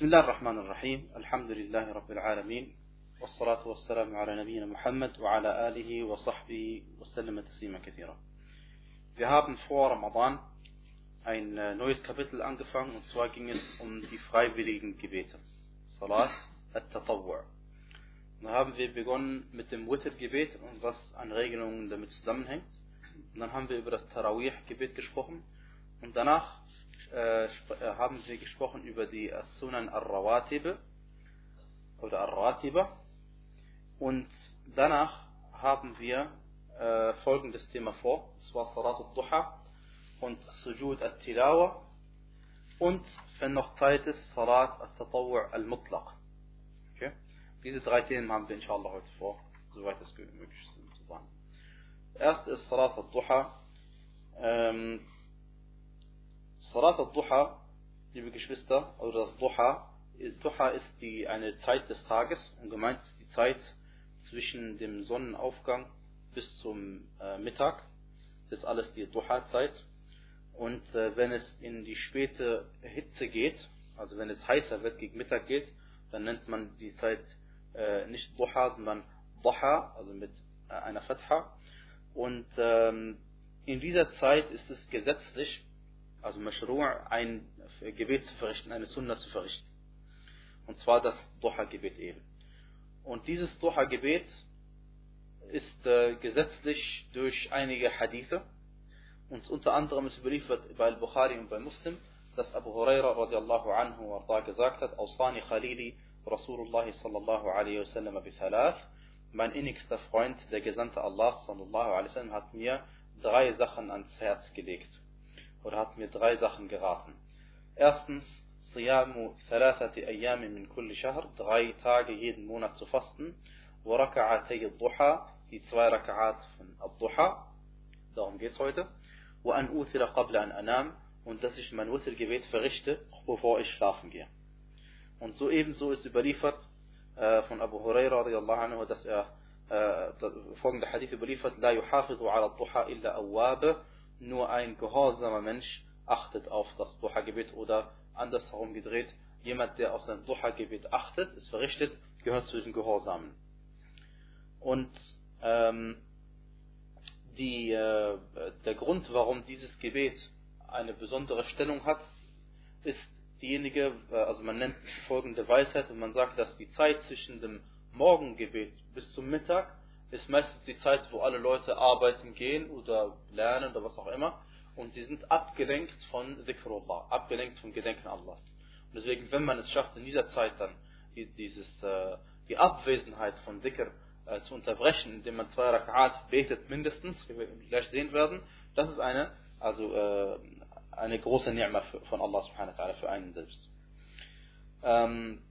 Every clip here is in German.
بسم الله الرحمن الرحيم الحمد لله رب العالمين والصلاة والسلام على نبينا Muhammad وعلى آله وصحبه وسلم تسليما كثيرا Wir haben vor Ramadan ein neues Kapitel angefangen und zwar ging es um die freiwilligen Gebete. Salat al-Tatawwu'. Da haben wir begonnen mit dem Witr-Gebet und was an Regelungen damit zusammenhängt. Und dann haben wir über das Tarawih-Gebet gesprochen und danach äh, haben wir gesprochen über die As-Sunan al-Rawatib oder al-Ratiba und danach haben wir äh, folgendes Thema vor, und zwar Salat al-Duha und Sujud al-Tilawa und wenn noch Zeit ist, Salat al-Tatawwu' al-Mutlaq. Okay? Diese drei Themen haben wir inshallah heute vor, soweit es möglich ist. Erst ist Salat al-Duha. Ähm, Salat al-Duha, liebe Geschwister, oder das Duha, Duha ist die, eine Zeit des Tages und gemeint ist die Zeit zwischen dem Sonnenaufgang bis zum äh, Mittag. Das ist alles die Duha-Zeit. Und äh, wenn es in die späte Hitze geht, also wenn es heißer wird, gegen Mittag geht, dann nennt man die Zeit äh, nicht Duha, sondern Duha, also mit äh, einer Fatha. Und ähm, in dieser Zeit ist es gesetzlich, also Mashru' ein Gebet zu verrichten, eine Sunna zu verrichten. Und zwar das Duha-Gebet eben. Und dieses Duha-Gebet ist äh, gesetzlich durch einige Hadithe und unter anderem ist überliefert bei Al-Bukhari und bei Muslim, dass Abu Huraira radiallahu anhu arda gesagt hat, Ausani Khalili Rasulullah sallallahu alaihi wasallam bithalath, mein innigster Freund, der Gesandte Allah sallallahu alaihi wasallam hat mir drei Sachen ans Herz gelegt oder hat mir drei Sachen geraten. Erstens, Siyamu thalathati ayami min kulli shahr, drei Tage jeden Monat zu fasten, wa raka'atay duha die zwei Raka'at von Ad-Duha, darum geht's heute, wa an uthira qabla an anam, und dass ich mein Witr-Gebet verrichte, bevor ich schlafen gehe. Und so ebenso ist überliefert äh, von Abu Huraira radiallahu anhu, dass er äh, folgende Hadith überliefert, La yuhafidhu ala duha illa awwabe, nur ein gehorsamer Mensch achtet auf das Duha-Gebet oder andersherum gedreht, jemand, der auf sein Duha-Gebet achtet, es verrichtet, gehört zu den Gehorsamen. Und ähm, die, äh, der Grund, warum dieses Gebet eine besondere Stellung hat, ist diejenige, also man nennt folgende Weisheit und man sagt, dass die Zeit zwischen dem Morgengebet bis zum Mittag ist meistens die Zeit, wo alle Leute arbeiten gehen oder lernen oder was auch immer und sie sind abgelenkt von Dhikrullah, abgelenkt vom Gedenken Allahs. Und deswegen, wenn man es schafft, in dieser Zeit dann dieses, die Abwesenheit von Dhikr äh, zu unterbrechen, indem man zwei Rak'at betet mindestens, wie wir gleich sehen werden, das ist eine, also äh, eine große Ni'ma von Allah subhanahu wa ta'ala für einen selbst. Ähm,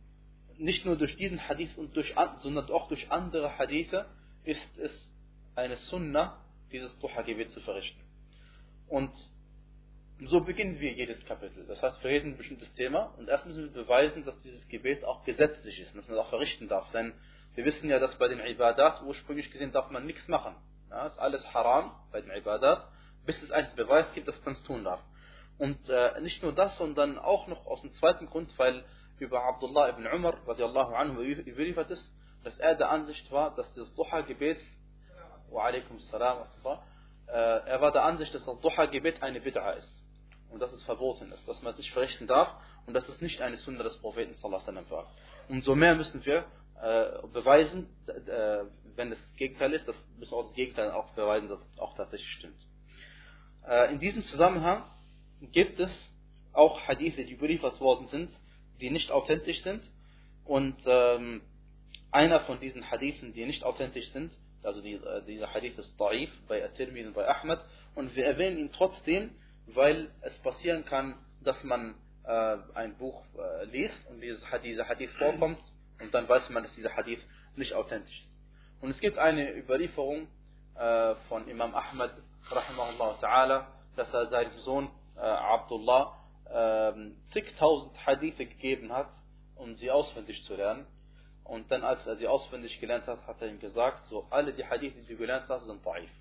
nicht nur durch diesen Hadith, und durch, sondern auch durch andere Hadithe ist es eine Sunnah, dieses Duha-Gebet zu verrichten. Und so beginnen wir jedes Kapitel. Das heißt, wir reden ein bestimmtes Thema und erst müssen wir beweisen, dass dieses Gebet auch gesetzlich ist, dass man es auch verrichten darf. Denn wir wissen ja, dass bei den Ibadat ursprünglich gesehen darf man nichts machen. Ja, ist alles haram bei den Ibadat, bis es einen Beweis gibt, dass man es tun darf. Und äh, nicht nur das, sondern auch noch aus dem zweiten Grund, weil über Abdullah ibn Umar radiallahu anhu überliefert ist, dass er der Ansicht war, dass das Duha-Gebet, wa alaikum salam, äh, er war der Ansicht, dass das Duha-Gebet eine Bid'a ist. Und dass es verboten ist, dass man es nicht verrichten darf und dass es nicht eine Sunna des Propheten sallallahu alaihi war. Umso mehr müssen wir äh, beweisen, äh, wenn das Gegenteil ist, das müssen auch das Gegenteil auch beweisen, dass es auch tatsächlich stimmt. Äh, in diesem Zusammenhang gibt es auch Hadithe, die überliefert worden sind, die nicht authentisch sind. Und ähm, einer von diesen Hadithen, die nicht authentisch sind, also die, äh, dieser Hadith ist Da'if bei At-Tirmidhi und bei Ahmad, und wir erwähnen ihn trotzdem, weil es passieren kann, dass man äh, ein Buch äh, liest und dieser Hadith vorkommt und dann weiß man, dass dieser Hadith nicht authentisch ist. Und es gibt eine Überlieferung äh, von Imam Ahmad, rahimahullah ta'ala, dass er seinem Sohn äh, Abdullah äh, zigtausend Hadithe gegeben hat, um sie auswendig zu lernen. Und dann, als er sie auswendig gelernt hat, hat er ihm gesagt, so alle die Hadithe, die du gelernt hast, sind da'if.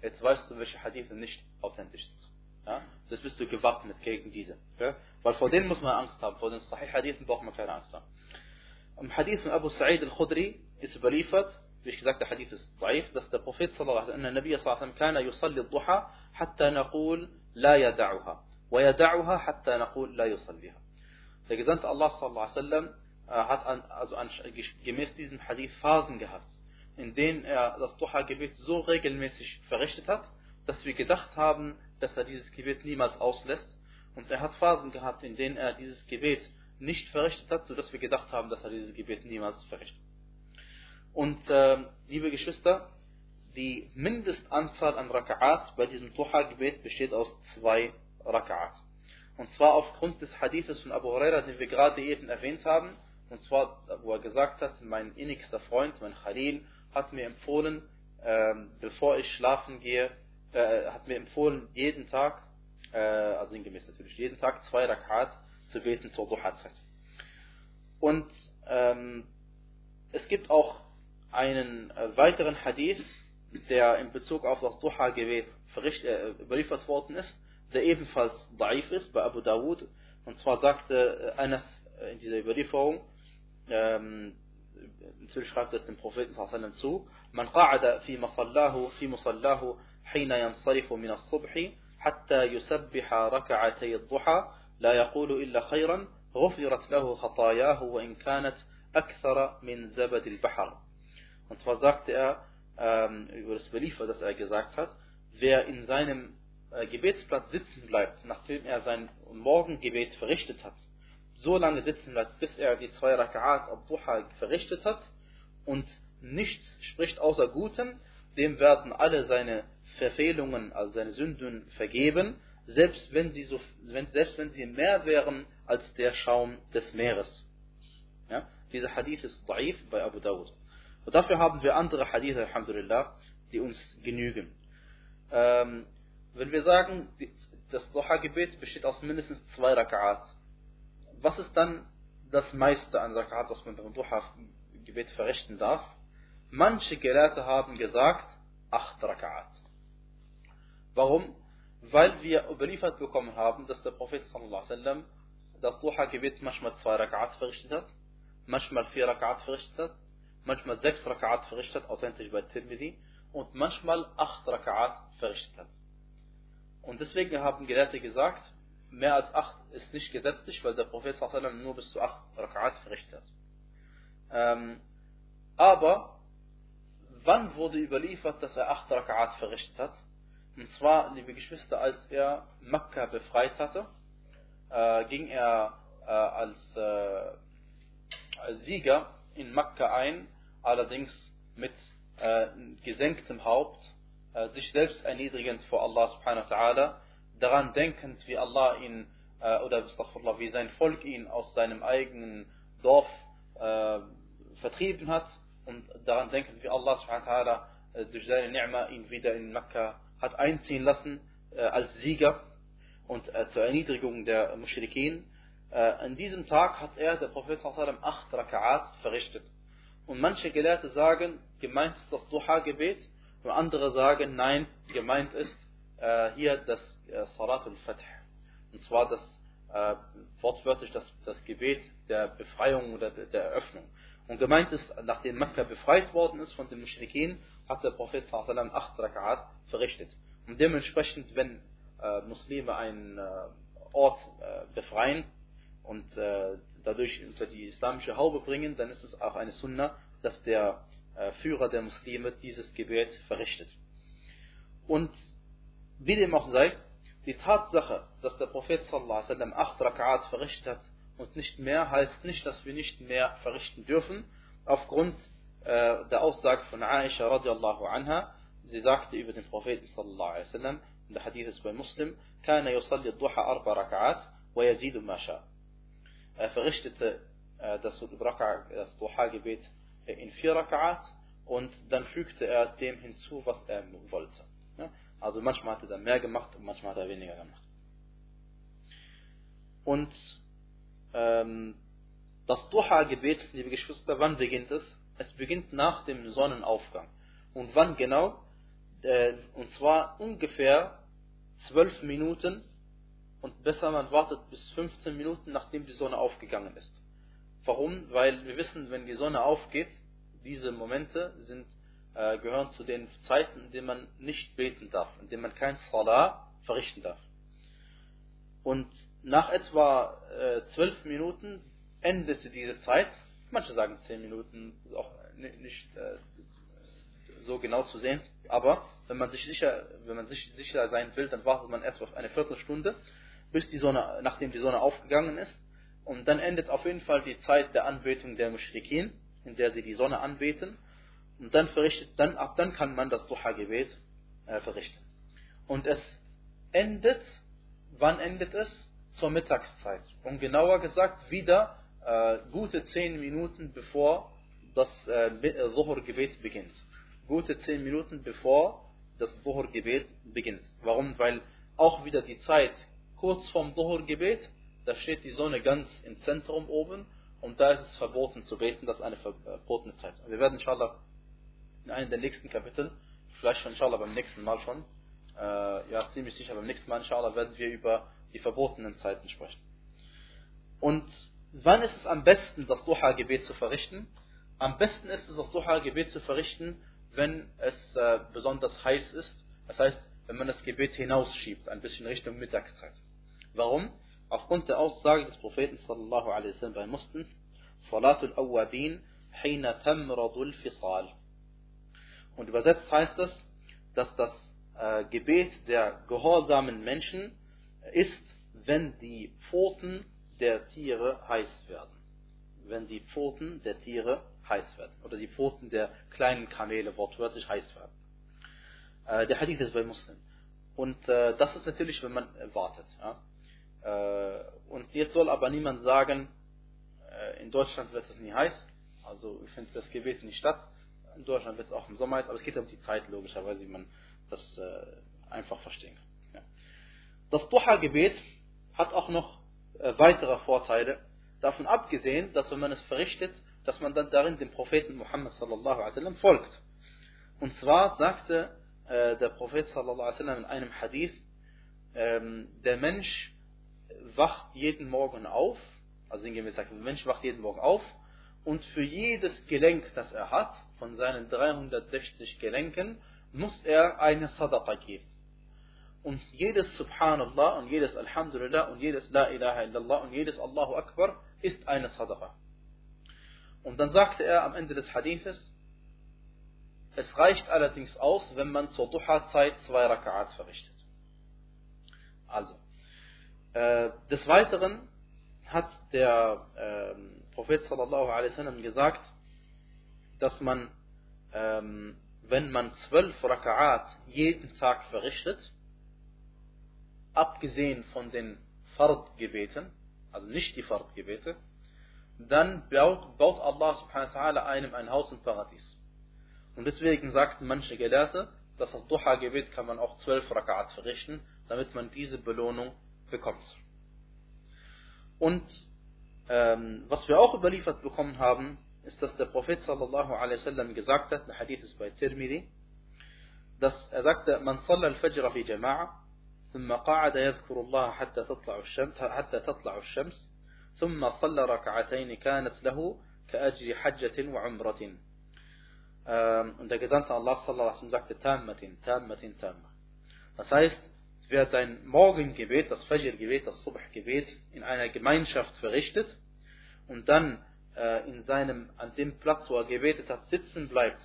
Jetzt weißt du, welche Hadithe nicht authentisch sind. Ja? Das bist du gewappnet gegen diese. Ja? Weil vor denen muss man Angst haben. Vor den Sahih Hadithen braucht man keine Angst haben. Im Hadith von Abu Sa'id al-Khudri ist überliefert, wie ich gesagt, der Hadith ist daif, dass der Prophet sallallahu alaihi alaihi wasallam, كان يصلي الضحى حتى نقول لا يدعها ويدعها حتى نقول لا يصليها. Der Gesandte Allah sallallahu alaihi wasallam hat an, also an, gemäß diesem Hadith Phasen gehabt, in denen er das Duha-Gebet so regelmäßig verrichtet hat, dass wir gedacht haben, dass er dieses Gebet niemals auslässt. Und er hat Phasen gehabt, in denen er dieses Gebet nicht verrichtet hat, sodass wir gedacht haben, dass er dieses Gebet niemals verrichtet. Und äh, liebe Geschwister, die Mindestanzahl an Raka'at bei diesem Duha-Gebet besteht aus zwei Raka'at. Und zwar aufgrund des Hadithes von Abu Huraira, den wir gerade eben erwähnt haben. Und zwar, wo er gesagt hat, mein innigster Freund, mein Khalil, hat mir empfohlen, äh, bevor ich schlafen gehe, äh, hat mir empfohlen, jeden Tag, äh, also sinngemäß natürlich, jeden Tag zwei Rakat zu beten zur Duha-Zeit. Und ähm, es gibt auch einen äh, weiteren Hadith, der in Bezug auf das Duha-Gebet äh, überliefert worden ist, der ebenfalls daif ist bei Abu Dawud. Und zwar sagte äh, Anas in dieser Überlieferung, ähm, natürlich schreibt es dem Propheten zu, man qa'ada fi masallahu, fi musallahu حين ينصرف من الصبح حتى يسبح ركعتي الضحى لا يقول إلا خيرا غفرت له خطاياه وإن كانت أكثر من زبد البحر Und zwar sagte er ähm, über das Beliefer, das er gesagt hat, wer in seinem äh, Gebetsplatz sitzen bleibt, nachdem er sein Morgengebet verrichtet hat, so lange sitzen bleibt, bis er die zwei Raka'at al-Duha verrichtet hat und nichts spricht außer Gutem, dem werden alle seine Verfehlungen, also seine Sünden vergeben, selbst wenn sie, so, selbst wenn sie mehr wären als der Schaum des Meeres. Ja? Dieser Hadith ist daif bei Abu Dawud. Und dafür haben wir andere Hadith, Alhamdulillah, die uns genügen. Ähm, wenn wir sagen, das Duha-Gebet besteht aus mindestens zwei Raka'at, was ist dann das meiste an Raka'at, was man beim Duha-Gebet verrichten darf? Manche Gelehrte haben gesagt, acht Raka'at. Warum? Weil wir überliefert bekommen haben, dass der Prophet wasallam das Duha-Gebet manchmal zwei Rak'at verrichtet hat, manchmal vier Rak'at verrichtet hat, manchmal sechs Rak'at verrichtet hat, authentisch bei Tirmidhi, und manchmal acht Rak'at verrichtet hat. Und deswegen haben Gelehrte gesagt, mehr als acht ist nicht gesetzlich, weil der Prophet wasallam nur bis zu acht Rak'at verrichtet hat. Ähm, aber wann wurde überliefert, dass er acht Rak'at verrichtet hat? Und zwar, liebe Geschwister, als er Mekka befreit hatte, äh, ging er äh, als, äh, als, Sieger in Mekka ein, allerdings mit äh, gesenktem Haupt, äh, sich selbst erniedrigend vor Allah subhanahu wa ta'ala, daran denkend, wie Allah ihn, äh, oder wie sein Volk ihn aus seinem eigenen Dorf vertrieben hat und daran denkend, wie Allah subhanahu ta'ala durch seine Ni'ma ihn wieder in Mekka hat einziehen lassen äh, als Sieger und äh, zur Erniedrigung der Mushrikin. Äh, an diesem Tag hat er, der Prophet sallam, acht Raka'at verrichtet. Und manche Gelehrte sagen, gemeint ist das Duha-Gebet, und andere sagen, nein, gemeint ist äh, hier das äh, Salat al-Fath. Und zwar das äh, wortwörtlich das, das Gebet der Befreiung oder der, Eröffnung. Und gemeint ist, nachdem Mekka befreit worden ist von den Mushrikin, hat der Prophet sallam, acht Raka'at verrichtet. Und dementsprechend, wenn äh, Muslime einen äh, Ort äh, befreien und äh, dadurch unter die islamische Haube bringen, dann ist es auch eine Sunna, dass der äh, Führer der Muslime dieses Gebet verrichtet. Und wie dem auch sei, die Tatsache, dass der Prophet sallallahu alaihi wasallam acht Rak'at verrichtet hat und nicht mehr, heißt nicht, dass wir nicht mehr verrichten dürfen, aufgrund äh, der Aussage von Aisha radiallahu anha, sie sagte über den Propheten sallallahu alaihi wasallam, der Hadith ist bei Muslim, كان يصلي الضحى أربع ركعات ويزيد ما شاء. Er verrichtete äh, das, das Duha-Gebet in vier Rak'at und dann fügte er dem hinzu, was er wollte. Also manchmal hat er dann mehr gemacht und manchmal hat er weniger gemacht. Und ähm, das Duha-Gebet, liebe Geschwister, wann beginnt es? Es beginnt nach dem Sonnenaufgang. Und wann genau? Äh, und zwar ungefähr 12 Minuten und besser man wartet bis 15 Minuten, nachdem die Sonne aufgegangen ist. Warum? Weil wir wissen, wenn die Sonne aufgeht, diese Momente sind, äh, gehören zu den Zeiten, in denen man nicht beten darf, in denen man kein Salah verrichten darf. Und nach etwa äh, 12 Minuten endete diese Zeit, manche sagen 10 Minuten, auch nicht äh, so genau zu sehen, aber wenn man sich sicher, wenn man sich sicher sein will, dann wartet man auf eine Viertelstunde, bis die Sonne, nachdem die Sonne aufgegangen ist. Und dann endet auf jeden Fall die Zeit der Anbetung der Mushrikin, in der sie die Sonne anbeten. Und dann verrichtet, dann, ab dann kann man das Duha-Gebet äh, verrichten. Und es endet, wann endet es? Zur Mittagszeit. Und genauer gesagt, wieder äh, gute zehn Minuten bevor das äh, Dhuhr-Gebet beginnt. Gute zehn Minuten bevor das Dhuhr-Gebet beginnt. Warum? Weil auch wieder die Zeit kurz vorm Dhuhr-Gebet, da steht die Sonne ganz im Zentrum oben und da ist es verboten zu beten, das ist eine verbotene Zeit. Wir werden inshallah in einem der nächsten Kapitel, vielleicht schon inshallah beim nächsten Mal schon, äh, ja ziemlich sicher beim nächsten Mal inshallah werden wir über die verbotenen Zeiten sprechen. Und wann ist es am besten, das Duha-Gebet zu verrichten? Am besten ist es, das Duha-Gebet zu verrichten, wenn es äh, besonders heiß ist. Das heißt, wenn man das Gebet hinausschiebt, ein bisschen Richtung Mittagszeit. Warum? Aufgrund der Aussage des Propheten sallallahu alaihi wasallam bei Muslim, Salatul Awwabin hina tamradul fisal. Und übersetzt heißt es, dass das äh, Gebet der gehorsamen Menschen ist, wenn die Pfoten der Tiere heiß werden. Wenn die Pfoten der Tiere heiß werden. Oder die Pfoten der kleinen Kamele wortwörtlich heiß werden. Äh, der Hadith ist bei Muslim. Und äh, das ist natürlich, wenn man wartet. Ja? Äh, und jetzt soll aber niemand sagen, äh, in Deutschland wird es nie heiß. Also findet das Gebet nicht statt. In Deutschland wird es auch im Sommer heiß, aber es geht um die Zeit logischerweise, wie man das äh, einfach verstehen kann. Ja. Das Duha-Gebet hat auch noch weitere Vorteile. Davon abgesehen, dass wenn man es verrichtet, dass man dann darin dem Propheten Muhammad sallallahu alaihi wasallam folgt. Und zwar sagte äh, der Prophet sallallahu alaihi wasallam in einem Hadith, ähm, der Mensch wacht jeden Morgen auf, also sinngemäß sagt, der Mensch wacht jeden Morgen auf und für jedes Gelenk, das er hat, von seinen 360 Gelenken, muss er eine Sadaqa geben. Und jedes Subhanallah und jedes Alhamdulillah und jedes La ilaha illallah und jedes Allahu Akbar ist eine Sadaqa. Und dann sagte er am Ende des Hadithes, es reicht allerdings aus, wenn man zur Duha-Zeit zwei Raka'at verrichtet. Also, äh, des Weiteren hat der äh, Prophet sallallahu gesagt, dass man, ähm, wenn man zwölf Raka'at jeden Tag verrichtet, abgesehen von den Fard-Gebeten, also nicht die Fard-Gebete, dann baut, baut Allah subhanahu wa ta'ala einem ein Haus im Paradies. Und deswegen sagten manche Gelehrte, dass das Duha-Gebet kann man auch zwölf Raka'at verrichten, damit man diese Belohnung bekommt. Und ähm, was wir auch überliefert bekommen haben, ist, dass der Prophet sallallahu alaihi wasallam gesagt hat, der Hadith ist bei Tirmidhi, dass er sagte, man salla al-fajr fi jama'a, ثم قعد يذكر الله حتى تطلع الشمس حتى تطلع الشمس ثم صلى ركعتين كانت له كأجر حجة وعمرة ähm, und der Gesandte Allah sallallahu alaihi sagte Tammatin, Tammatin, Tamma. Das heißt, wer sein Morgengebet, das Fajr-Gebet, das Subh-Gebet in einer Gemeinschaft verrichtet und dann äh, in seinem, an dem Platz, wo er gebetet hat, sitzen bleibt,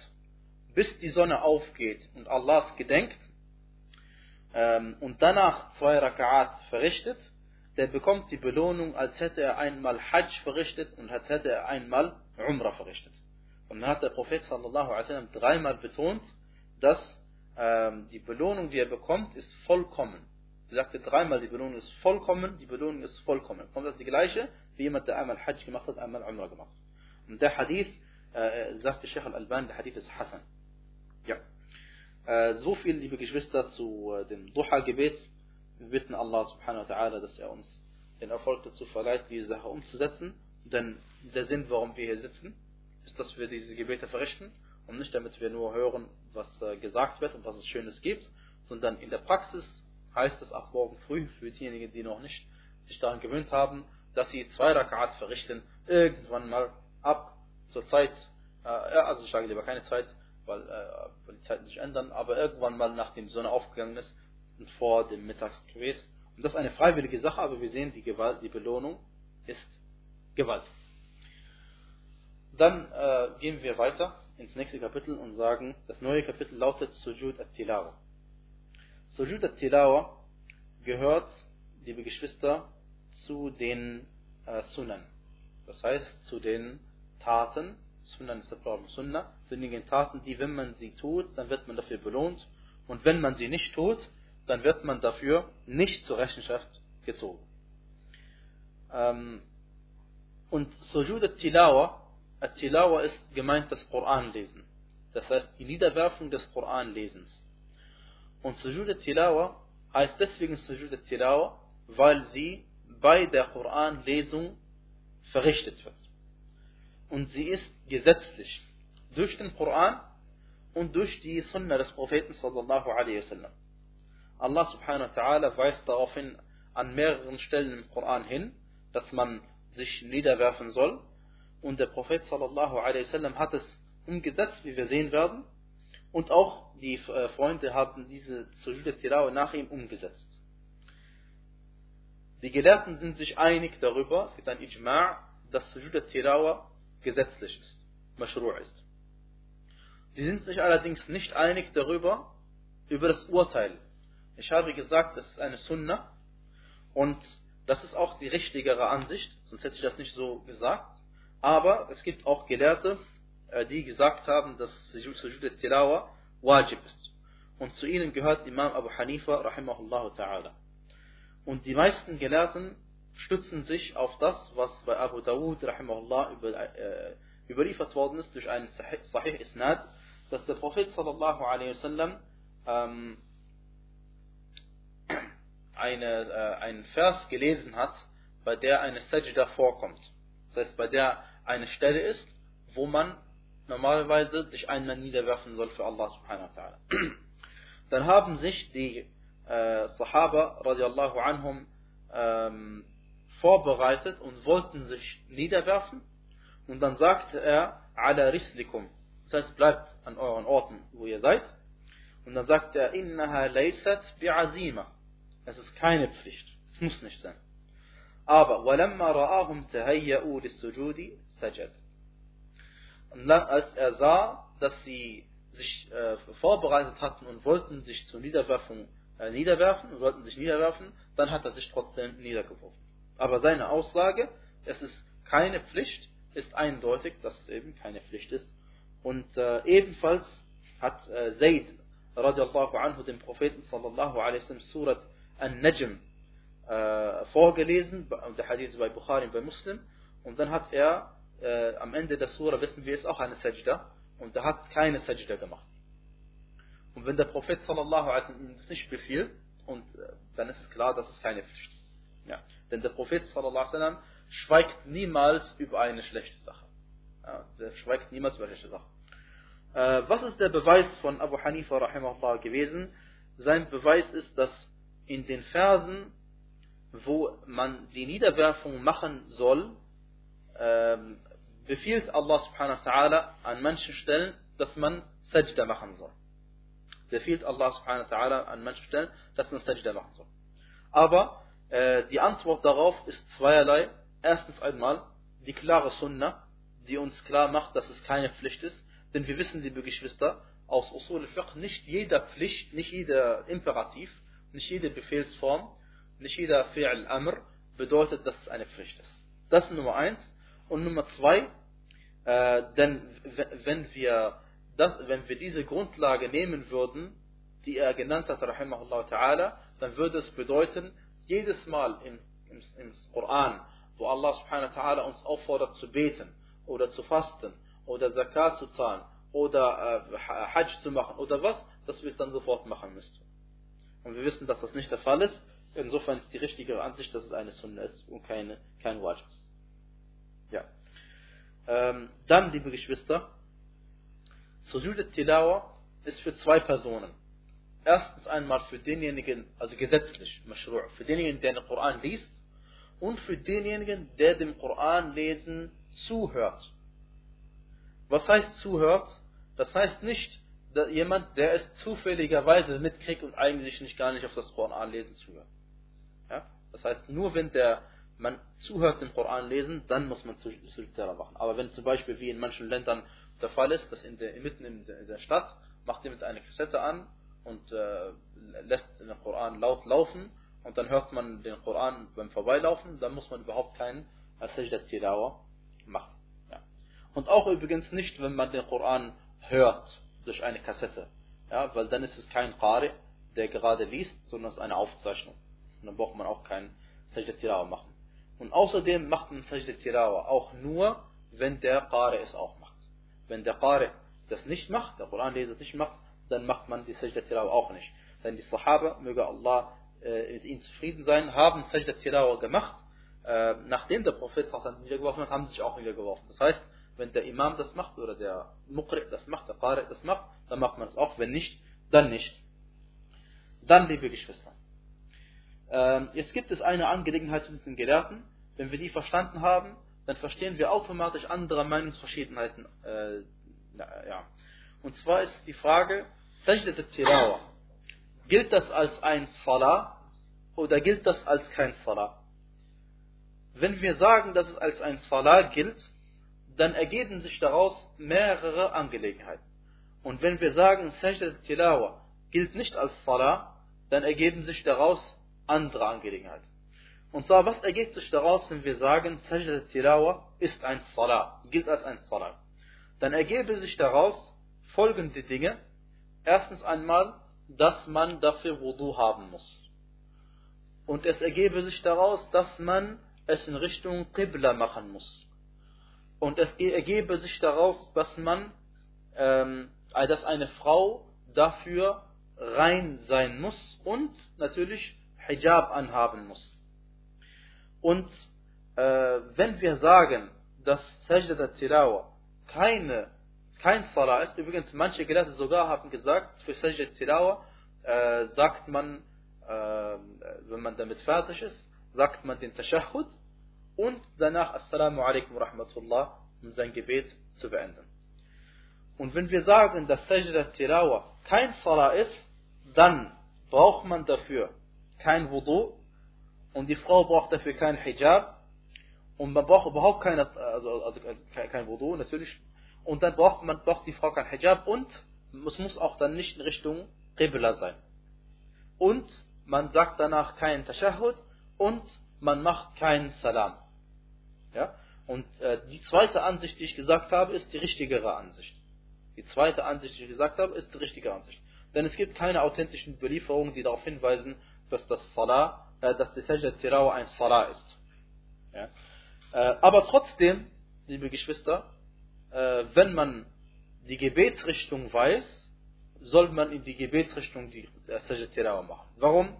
bis die Sonne aufgeht und Allahs gedenkt ähm, und danach zwei Raka'at verrichtet, der bekommt die Belohnung, als hätte er einmal Hajj verrichtet und als hätte er einmal Umrah verrichtet. Und dann hat der Prophet sallallahu alaihi wasallam dreimal betont, dass die Belohnung, die er bekommt, ist vollkommen. Er sagte dreimal, die Belohnung ist vollkommen, die Belohnung ist vollkommen. Kommt das die gleiche, wie jemand, der einmal Hajj gemacht hat, einmal Umrah gemacht. Und der Hadith, äh, sagte Sheikh al-Alban, der Hadith ist Hassan. Ja. Äh, so viel, liebe Geschwister, zu äh, dem Duha-Gebet. Wir bitten Allah subhanahu wa ta'ala, dass er uns den Erfolg dazu verleiht, diese Sache umzusetzen. Denn der Sinn, warum wir hier sitzen, ist, dass wir diese Gebete verrichten und nicht damit wir nur hören, was äh, gesagt wird und was es Schönes gibt, sondern in der Praxis heißt es ab morgen früh für diejenigen, die noch nicht sich daran gewöhnt haben, dass sie zwei Rakat verrichten, irgendwann mal ab zur Zeit, äh, also ich sage lieber keine Zeit, weil, äh, weil die Zeiten sich ändern, aber irgendwann mal nachdem die Sonne aufgegangen ist und vor dem Mittagsgebet. Und das ist eine freiwillige Sache, aber wir sehen, die Gewalt, die Belohnung ist Gewalt. Dann äh, gehen wir weiter ins nächste Kapitel und sagen, das neue Kapitel lautet Sujud at-Tilawa. Sujud at-Tilawa gehört, liebe Geschwister, zu den äh, Sunnen. Das heißt, zu den Taten, Sunan ist der Plural Sunnah, zu den Taten, die, wenn man sie tut, dann wird man dafür belohnt. Und wenn man sie nicht tut, dann wird man dafür nicht zur Rechenschaft gezogen. Ähm, und Sujud al-Tilawa, al-Tilawa ist gemeint das Koranlesen. Das heißt, die Niederwerfung des Koranlesens. Und Sujud al-Tilawa heißt deswegen Sujud al-Tilawa, weil sie bei der Koranlesung verrichtet wird. Und sie ist gesetzlich durch den Koran und durch die Sunna des Propheten sallallahu alaihi wasallam. Allah subhanahu wa ta'ala weist daraufhin an mehreren Stellen im Koran hin, dass man sich niederwerfen soll. Und der Prophet sallallahu alaihi wasallam hat es umgesetzt, wie wir sehen werden. Und auch die äh, Freunde haben diese Sujude Tirawa nach ihm umgesetzt. Die Gelehrten sind sich einig darüber, es gibt ein Ijma' dass Sujude Tirawa gesetzlich ist, Mashru' ist. Sie sind sich allerdings nicht einig darüber, über das Urteil. Ich habe gesagt, das ist eine Sunna und das ist auch die richtigere Ansicht, sonst hätte ich das nicht so gesagt. Aber es gibt auch Gelehrte, äh, die gesagt haben, dass Sujud Tilawa wajib ist. Und zu ihnen gehört Imam Abu Hanifa rahimahullah ta'ala. Und die meisten Gelehrten stützen sich auf das, was bei Abu Dawud rahimahullah über, äh, überliefert worden ist durch einen Sahih Isnad, dass der Prophet sallallahu alaihi wasallam ähm, eine, äh, einen Vers gelesen hat, bei der eine Sajda vorkommt. Das heißt, bei der eine Stelle ist, wo man normalerweise sich einmal niederwerfen soll für Allah subhanahu wa ta'ala. Dann haben sich die äh, Sahaba radiallahu anhum ähm, vorbereitet und wollten sich niederwerfen. Und dann sagte er, ala rislikum. Das heißt, bleibt an euren Orten, wo ihr seid. Und dann sagte er, innaha laysat bi'azima. Es ist keine Pflicht. Es muss nicht sein. Aber, walamma ra'ahum tahayya'u lis-sujudi sajad. Und als er sah, dass sie sich äh, vorbereitet hatten und wollten sich zur Niederwerfung äh, niederwerfen wollten sich niederwerfen, dann hat er sich trotzdem niedergeworfen. Aber seine Aussage, es ist keine Pflicht, ist eindeutig, dass es eben keine Pflicht ist. Und äh, ebenfalls hat äh, Zayd radiallahu anhu dem Propheten sallallahu alaihi wasallam Surat An-Najm äh, vorgelesen, der Hadith bei Bukhari und bei Muslim. Und dann hat er äh, am Ende der Surah, wissen wir, ist auch eine Sajda. Und er hat keine Sajda gemacht. Und wenn der Prophet sallallahu alaihi wasallam das nicht befiehlt, und äh, dann ist es klar, dass es keine Pflicht ist. Ja. Denn der Prophet sallallahu alaihi wasallam schweigt niemals über eine schlechte Sache. Ja, der schweigt niemals über eine schlechte Sache. Äh, was ist der Beweis von Abu Hanifa rahimahullah gewesen? Sein Beweis ist, dass in den Versen, wo man die Niederwerfung machen soll, ähm, befiehlt Allah subhanahu wa ta'ala an manchen Stellen, dass man Sajda machen soll befiehlt Allah subhanahu wa ta'ala an manchen Stellen, dass man Sajda machen soll. Aber äh, die Antwort darauf ist zweierlei. Erstens einmal die klare Sunna, die uns klar macht, dass es keine Pflicht ist. Denn wir wissen, liebe Geschwister, aus Usul al-Fiqh, nicht jeder Pflicht, nicht jeder Imperativ, nicht jede Befehlsform, nicht jeder Fi'l Amr bedeutet, dass es eine Pflicht ist. Das ist Nummer eins. Und Nummer zwei, äh, denn wenn wir dass, wenn wir diese Grundlage nehmen würden, die er genannt hat, ta'ala, dann würde es bedeuten, jedes Mal im, im, im Koran, wo Allah subhanahu wa ta'ala uns auffordert zu beten oder zu fasten oder Zakat zu zahlen oder äh, Hajj zu machen oder was, dass wir es dann sofort machen müssten. Und wir wissen, dass das nicht der Fall ist. Insofern ist die richtige Ansicht, dass es eine Sunna ist und keine, kein Wajib ist. Ja. Ähm, dann, liebe Geschwister, Sujud Tilawa ist für zwei Personen. erstens einmal für denjenigen, also gesetzlich, für denjenigen, der den Koran liest und für denjenigen, der dem Koran lesen zuhört. Was heißt zuhört? Das heißt nicht, jemand, der es zufälligerweise mitkriegt und eigentlich nicht gar nicht auf das Koran lesen zuhört. Ja? Das heißt, nur wenn der man zuhört dem Koran lesen, dann muss man Sujud machen. Aber wenn zum Beispiel wie in manchen Ländern der Fall ist, dass in der, mitten in der Stadt macht jemand eine Kassette an und äh, lässt den Koran laut laufen und dann hört man den Koran beim Vorbeilaufen, dann muss man überhaupt keinen Sajda Tilawa machen. Ja. Und auch übrigens nicht, wenn man den Koran hört durch eine Kassette. Ja, weil dann ist es kein Qari, der gerade liest, sondern es ist eine Aufzeichnung. Und dann braucht man auch keinen Sajda Tilawa machen. Und außerdem macht man Sajda Tilawa auch nur, wenn der Qari es auch macht. Wenn der Qari das nicht macht, der Koranleser das nicht macht, dann macht man die Sajda Tilawa auch nicht. Denn die Sahaba, möge Allah äh, mit ihnen zufrieden sein, haben Sajda Tilawa gemacht, äh, nachdem der Prophet wieder geworfen hat, haben sie sich auch wieder geworfen. Das heißt, wenn der Imam das macht oder der Muqri das macht, der Qari das macht, dann macht man es auch. Wenn nicht, dann nicht. Dann, liebe Geschwister. Äh, jetzt gibt es eine Angelegenheit zu den Gelehrten. Wenn wir die verstanden haben, dann verstehen wir automatisch andere Meinungsverschiedenheiten. Äh. Und zwar ist die Frage, Sajdat al-Tilawa, gilt das als ein Salah oder gilt das als kein Salah? Wenn wir sagen, dass es als ein Salah gilt, dann ergeben sich daraus mehrere Angelegenheiten. Und wenn wir sagen, Sajdat al-Tilawa gilt nicht als Salah, dann ergeben sich daraus andere Angelegenheiten. Und zwar, was ergibt sich daraus, wenn wir sagen, Sajdat al-Tilawa ist ein Salah, gilt als ein Salah? Dann ergebe sich daraus folgende Dinge. Erstens einmal, dass man dafür Wudu haben muss. Und es ergebe sich daraus, dass man es in Richtung Qibla machen muss. Und es ergebe sich daraus, dass man, ähm, dass eine Frau dafür rein sein muss und natürlich Hijab anhaben muss. Und äh, wenn wir sagen, dass Sajda Tilawa keine kein Salah ist. Übrigens, manche Gelehrte sogar haben gesagt, für Sajdat Tilawa äh, sagt man, äh, wenn man damit fertig ist, sagt man den Tashahhud und danach Assalamu alaikum rahmatullah, um sein Gebet zu beenden. Und wenn wir sagen, dass Sajdat Tilawa kein Salah ist, dann braucht man dafür kein Wudu und die Frau braucht dafür kein Hijab und man braucht überhaupt keine, also, also kein Wudu, natürlich und dann braucht man braucht die Frau kein Hijab und es muss auch dann nicht in Richtung Qibla sein. Und man sagt danach keinen Tashahhud und man macht keinen Salam. Ja? Und äh, die zweite Ansicht, die ich gesagt habe, ist die richtigere Ansicht. Die zweite Ansicht, die ich gesagt habe, ist die richtige Ansicht. Denn es gibt keine authentischen Belieferungen, die darauf hinweisen, dass das Salah, äh, dass die Sajdat Tirawa ein Salah ist. Ja? Äh, aber trotzdem, liebe Geschwister, äh, wenn man die Gebetsrichtung weiß, soll man in die Gebetsrichtung die äh, Sajda machen. Warum?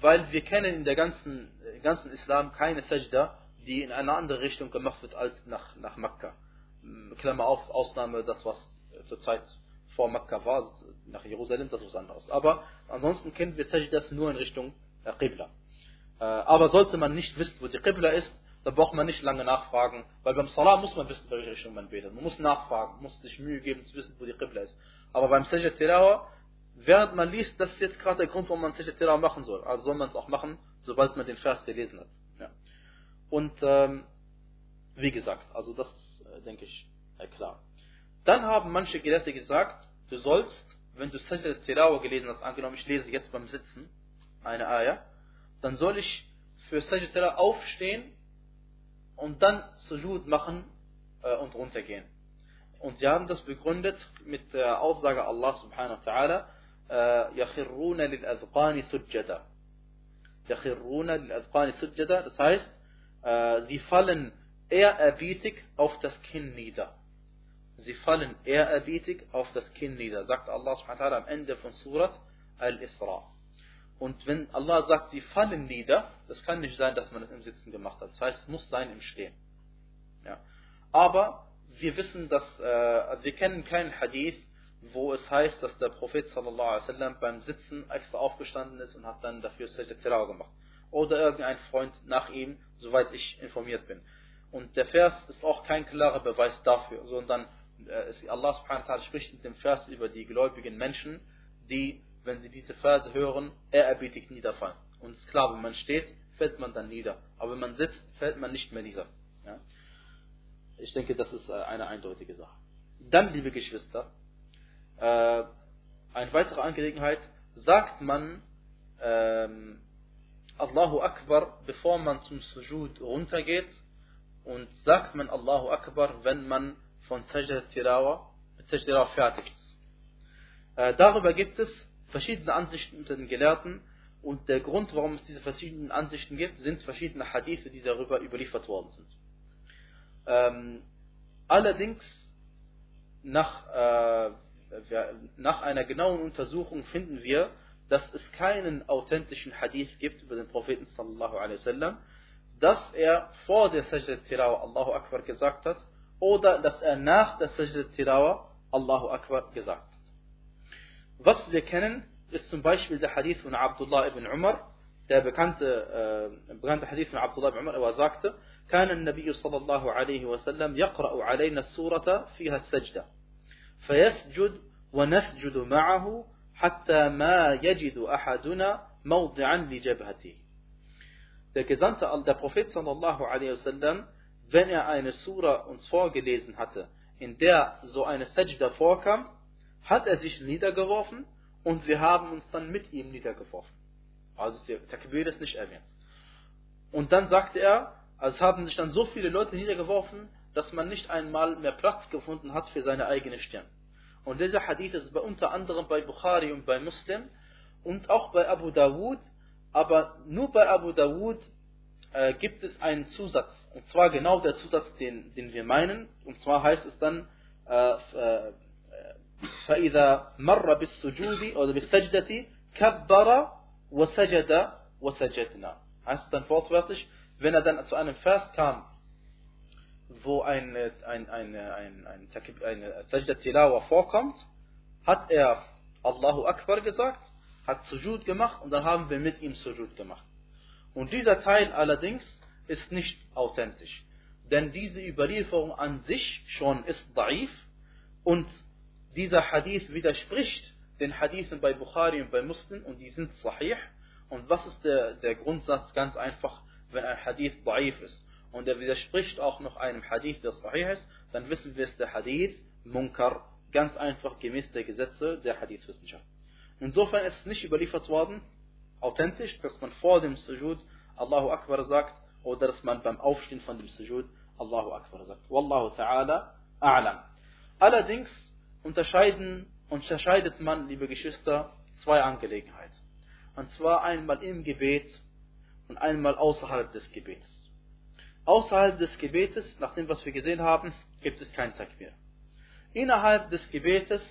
Weil wir kennen in der ganzen, äh, ganzen Islam keine Sajda, die in eine andere Richtung gemacht wird als nach, nach Mekka. Klammer auf, Ausnahme das, was zur Zeit vor Mekka war, nach Jerusalem, das ist was anderes. Aber ansonsten kennen wir Sajdas nur in Richtung äh, Qibla. Äh, aber sollte man nicht wissen, wo die Qibla ist, da braucht man nicht lange nachfragen, weil beim Salah muss man wissen, welche Richtung man betet. Man muss nachfragen, muss sich Mühe geben zu wissen, wo die Qibla ist. Aber beim Sajjad Tilawa, während man liest, das ist jetzt gerade der Grund, warum man Sajjad Tilawa machen soll. Also soll man es auch machen, sobald man den Vers gelesen hat. Ja. Und ähm, wie gesagt, also das äh, denke ich äh, klar. Dann haben manche Gelehrte gesagt, du sollst, wenn du Sajjad Tilawa gelesen hast, angenommen ich lese jetzt beim Sitzen eine Ayah, dann soll ich für Sajjad Tilawa aufstehen und dann Sujud machen äh, und runtergehen. Und sie haben das begründet mit der Aussage Allah subhanahu wa ta'ala, يَخِرُّونَ لِلْأَذْقَانِ سُجَّدًا يَخِرُّونَ لِلْأَذْقَانِ سُجَّدًا Das heißt, äh, sie fallen ehrerbietig auf das Kinn nieder. Sie fallen ehrerbietig auf das Kinn nieder, sagt Allah subhanahu wa ta'ala am Ende von Surat Al-Isra. Und wenn Allah sagt, sie fallen nieder, das kann nicht sein, dass man es im Sitzen gemacht hat. Das heißt, es muss sein im Stehen. Ja. Aber wir wissen, dass äh, wir kennen keinen Hadith, wo es heißt, dass der Prophet sallallahu alaihi wasallam beim Sitzen extra aufgestanden ist und hat dann dafür Sajda gemacht. Oder irgendein Freund nach ihm, soweit ich informiert bin. Und der Vers ist auch kein klarer Beweis dafür, sondern Allah subhanahu wa ta'ala spricht in dem Vers über die gläubigen Menschen, die, wenn sie diese Verse hören, ehrerbietig niederfallen. Und es ist klar, wenn man steht, fällt man dann nieder. Aber wenn man sitzt, fällt man nicht mehr nieder. Ja? Ich denke, das ist äh, eine eindeutige Sache. Dann, liebe Geschwister, äh, eine weitere Angelegenheit, sagt man ähm, Allahu Akbar, bevor man zum Sujud runtergeht und sagt man Allahu Akbar, wenn man von Sajda Tirawa, fertig ist. Äh, darüber gibt es verschiedene Ansichten unter den Gelehrten und der Grund, warum es diese verschiedenen Ansichten gibt, sind verschiedene Hadithe, die darüber überliefert worden sind. Ähm, allerdings, nach, äh, nach einer genauen Untersuchung finden wir, dass es keinen authentischen Hadith gibt über den Propheten sallallahu alaihi wasallam, dass er vor der Sajda Tirawa Allahu Akbar gesagt hat oder dass er nach der Sajda Tirawa Allahu Akbar gesagt hat. Was wir kennen, ist zum Beispiel der Hadith von Abdullah ibn Umar, der bekannte, äh, bekannte Hadith von Abdullah ibn Umar, er sagte, كان النبي صلى الله عليه وسلم يقرأ علينا السورة فيها السجدة فيسجد ونسجد معه حتى ما يجد أحدنا موضعا لجبهته Der Gesandte, der Prophet sallallahu alaihi wasallam, wenn er eine Sura uns vorgelesen hatte, in der so eine Sajda vorkam, hat er sich niedergeworfen und wir haben uns dann mit ihm niedergeworfen. Also der Takbir ist nicht erwähnt. Und dann sagte er, es haben sich dann so viele Leute niedergeworfen, dass man nicht einmal mehr Platz gefunden hat für seine eigene Stirn. Und dieser Hadith ist bei, unter anderem bei Bukhari und bei Muslim und auch bei Abu Dawud, aber nur bei Abu Dawud äh, gibt es einen Zusatz. Und zwar genau der Zusatz, den, den wir meinen. Und zwar heißt es dann, äh, äh, فإذا مر بالسجود oder بالسجدة كبر وسجد وسجدنا. Heißt es dann wortwörtlich, wenn er dann zu einem Vers kam, wo ein, ein, ein, ein, ein, eine Sajda Tilawa vorkommt, hat er Allahu Akbar gesagt, hat Sujud gemacht und dann haben wir mit ihm Sujud gemacht. Und dieser Teil allerdings ist nicht authentisch. Denn diese Überlieferung an sich schon ist daif und dieser Hadith widerspricht den Hadithen bei Bukhari und bei Muslim und die sind sahih. Und was ist der, der Grundsatz? Ganz einfach, wenn ein Hadith daif ist und er widerspricht auch noch einem Hadith, der sahih ist, dann wissen wir, es der Hadith Munkar, ganz einfach gemäß der Gesetze der Hadith-Wissenschaft. Insofern ist es nicht überliefert worden, authentisch, dass man vor dem Sujud Allahu Akbar sagt oder dass man beim Aufstehen von dem Sujud Allahu Akbar sagt. Wallahu ta'ala a'lam. Allerdings unterscheiden, unterscheidet man, liebe Geschwister, zwei Angelegenheiten. Und zwar einmal im Gebet und einmal außerhalb des Gebetes. Außerhalb des Gebetes, nach dem, was wir gesehen haben, gibt es kein Takbir. Innerhalb des Gebetes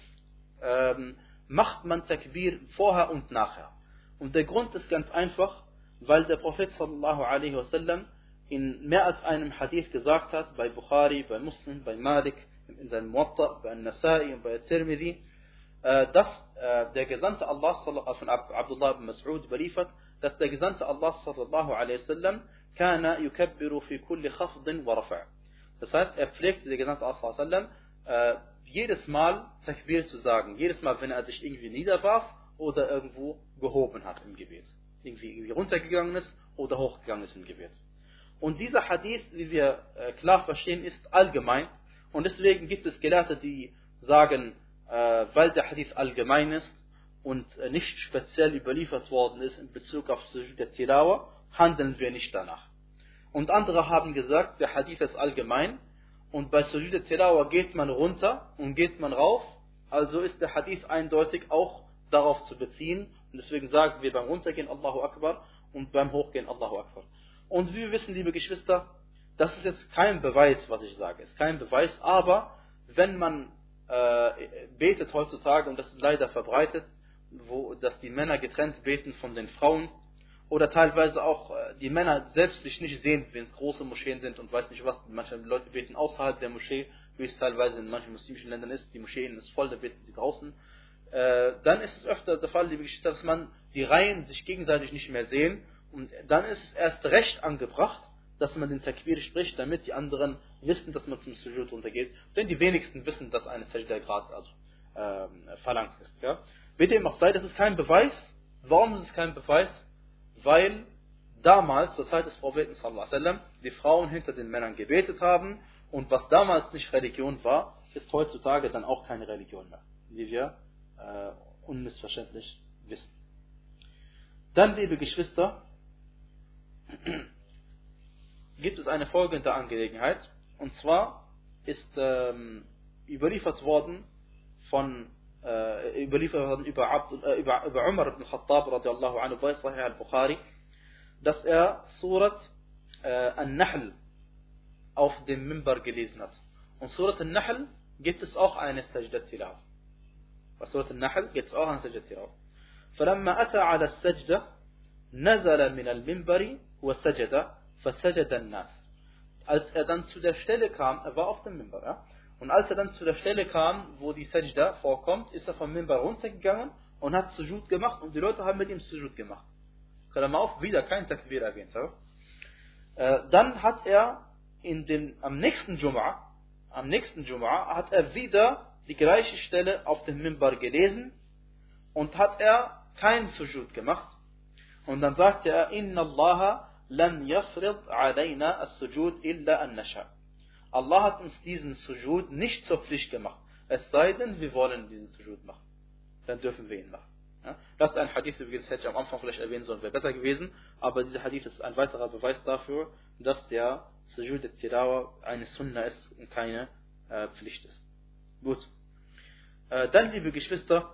ähm, macht man Takbir vorher und nachher. Und der Grund ist ganz einfach, weil der Prophet sallallahu alaihi wasallam in mehr als einem Hadith gesagt hat, bei Bukhari, bei Muslim, bei Malik, in seinem Muatta, bei Nasai und bei Tirmidhi, äh, dass äh, der Gesandte Allah von Abdullah ibn Mas'ud überliefert, dass der Gesandte Allah sallallahu alaihi wasallam kana yukabbiru fi kulli khafdin wa rafa'. Das heißt, er pflegte der Gesandte Allah sallallahu alaihi wasallam jedes Mal Takbir zu sagen, jedes Mal, wenn er sich irgendwie niederwarf oder irgendwo gehoben hat im Gebet. Irgendwie, irgendwie runtergegangen ist oder hochgegangen ist im Gebet. Und dieser Hadith, wie wir äh, klar verstehen, ist allgemein. Und deswegen gibt es Gelehrte, die sagen, äh, weil der Hadith allgemein ist und äh, nicht speziell überliefert worden ist in Bezug auf Sujud der Tilawa, handeln wir nicht danach. Und andere haben gesagt, der Hadith ist allgemein und bei Sujud der geht man runter und geht man rauf, also ist der Hadith eindeutig auch darauf zu beziehen. Und deswegen sagen wir beim Runtergehen Allahu Akbar und beim Hochgehen Allahu Akbar. Und wie wir wissen, liebe Geschwister, das ist jetzt kein Beweis, was ich sage. Es ist kein Beweis, aber wenn man äh, betet heutzutage, und das ist leider verbreitet, wo, dass die Männer getrennt beten von den Frauen, oder teilweise auch äh, die Männer selbst sich nicht sehen, wenn es große Moscheen sind und weiß nicht was. Manche Leute beten außerhalb der Moschee, wie es teilweise in manchen muslimischen Ländern ist. Die Moscheen ist voll, da beten sie draußen. Äh, dann ist es öfter der Fall, liebe Geschwister, dass man die Reihen sich gegenseitig nicht mehr sehen und dann ist es erst recht angebracht, dass man den Takbir spricht, damit die anderen wissen, dass man zum Sujud runtergeht. Denn die wenigsten wissen, dass eine Sajda gerade also, äh, verlangt ist. Ja? Wie dem auch sei, das ist kein Beweis. Warum ist es kein Beweis? Weil damals, zur Zeit des Propheten sallam, die Frauen hinter den Männern gebetet haben und was damals nicht Religion war, ist heutzutage dann auch keine Religion mehr, wie wir äh, unmissverständlich wissen. Dann, liebe Geschwister, gibt es eine folgende Angelegenheit. Und zwar ist ähm, überliefert worden von äh, überliefert worden über, Abd, äh, über, über Umar ibn Khattab radiallahu anhu bei Sahih al-Bukhari, dass er Surat äh, An-Nahl auf dem Mimbar gelesen hat. Und Surat An-Nahl gibt es auch eine Sajdat Tilaw. Bei Surat An-Nahl gibt es auch eine Sajdat Tilaw. فلما أتى على السجدة نزل من المنبر وسجد فسجد الناس als er dann zu der Stelle kam, er war auf dem Mimbar, ja? und als er dann zu der Stelle kam, wo die Sajda vorkommt, ist er vom Mimbar runtergegangen und hat Sujud gemacht und die Leute haben mit ihm Sujud gemacht. Klammer auf, wieder kein Takbir erwähnt. Ja? Äh, dann hat er in dem, am nächsten Jum'a, am nächsten Jum'a, hat er wieder die gleiche Stelle auf dem Mimbar gelesen und hat er keinen Sujud gemacht. Und dann sagte er, Inna Allah lan yafrid alayna as-sujud illa an nasha. Allah hat uns diesen Sujud nicht zur Pflicht gemacht. Es sei denn, wir wollen diesen Sujud machen. Dann dürfen wir ihn machen. Ja? Das ist ein Hadith, übrigens hätte ich am Anfang vielleicht erwähnen sollen, wäre besser gewesen, aber dieser Hadith ist ein weiterer Beweis dafür, dass der Sujud al-Tirawa eine Sunna ist und keine äh, Pflicht ist. Gut. Äh, dann, liebe Geschwister,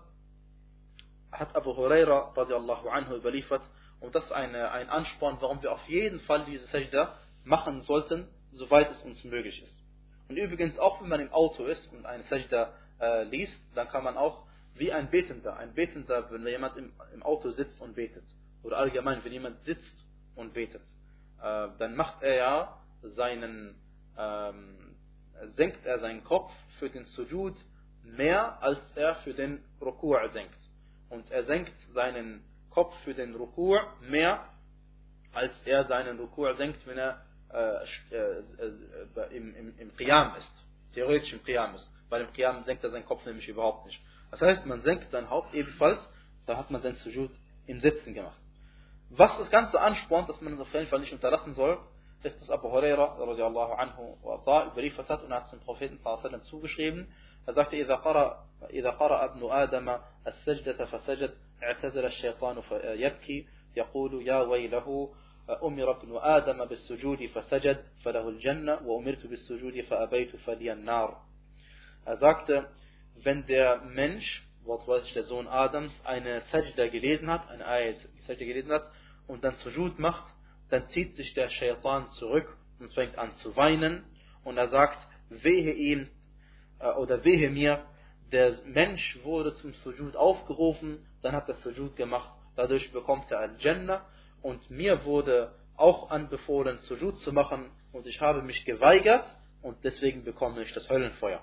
hat Abu Huraira radiallahu anhu überliefert, und das ist eine, ein Ansporn, warum wir auf jeden Fall diese Sajda machen sollten, soweit es uns möglich ist. Und übrigens, auch wenn man im Auto ist und eine Sajda äh, liest, dann kann man auch wie ein Betender, ein Betender, wenn jemand im, im Auto sitzt und betet, oder allgemein, wenn jemand sitzt und betet, äh, dann macht er ja seinen, ähm, senkt er seinen Kopf für den Sujud mehr, als er für den Rukur senkt. Und er senkt seinen Kopf für den Rukur mehr, als er seinen Rukur senkt, wenn er äh, äh, äh, im, im, im Qiyam ist. Theoretisch im Qiyam ist. Weil im Qiyam senkt er seinen Kopf nämlich überhaupt nicht. Das heißt, man senkt sein Haupt ebenfalls, da hat man sein Sujud im Sitzen gemacht. Was das Ganze anspornt, dass man es auf jeden Fall nicht unterlassen soll, ist, dass Abu Huraira radiallahu anhu überliefert hat und hat es dem Propheten zugeschrieben. Er sagte, إذا قرأ, إذا قرأ ابن آدم السجدة فسجد اعتزل الشيطان فيبكي يقول يا ويله أمر ابن آدم بالسجود فسجد فله الجنة وأمرت بالسجود فأبيت فلي النار Er sagte, wenn der Mensch, wortwörtlich der Sohn Adams, eine Sajda gelesen hat, eine Ayat Sajda gelesen hat und dann Sujud macht, dann zieht sich der Shaitan zurück und fängt an zu weinen und er sagt, wehe ihm oder wehe mir, der Mensch wurde zum Sujud aufgerufen, dann hat er Sujud gemacht, dadurch bekommt er Al-Jannah und mir wurde auch anbefohlen, Sujud zu machen und ich habe mich geweigert und deswegen bekomme ich das Höllenfeuer.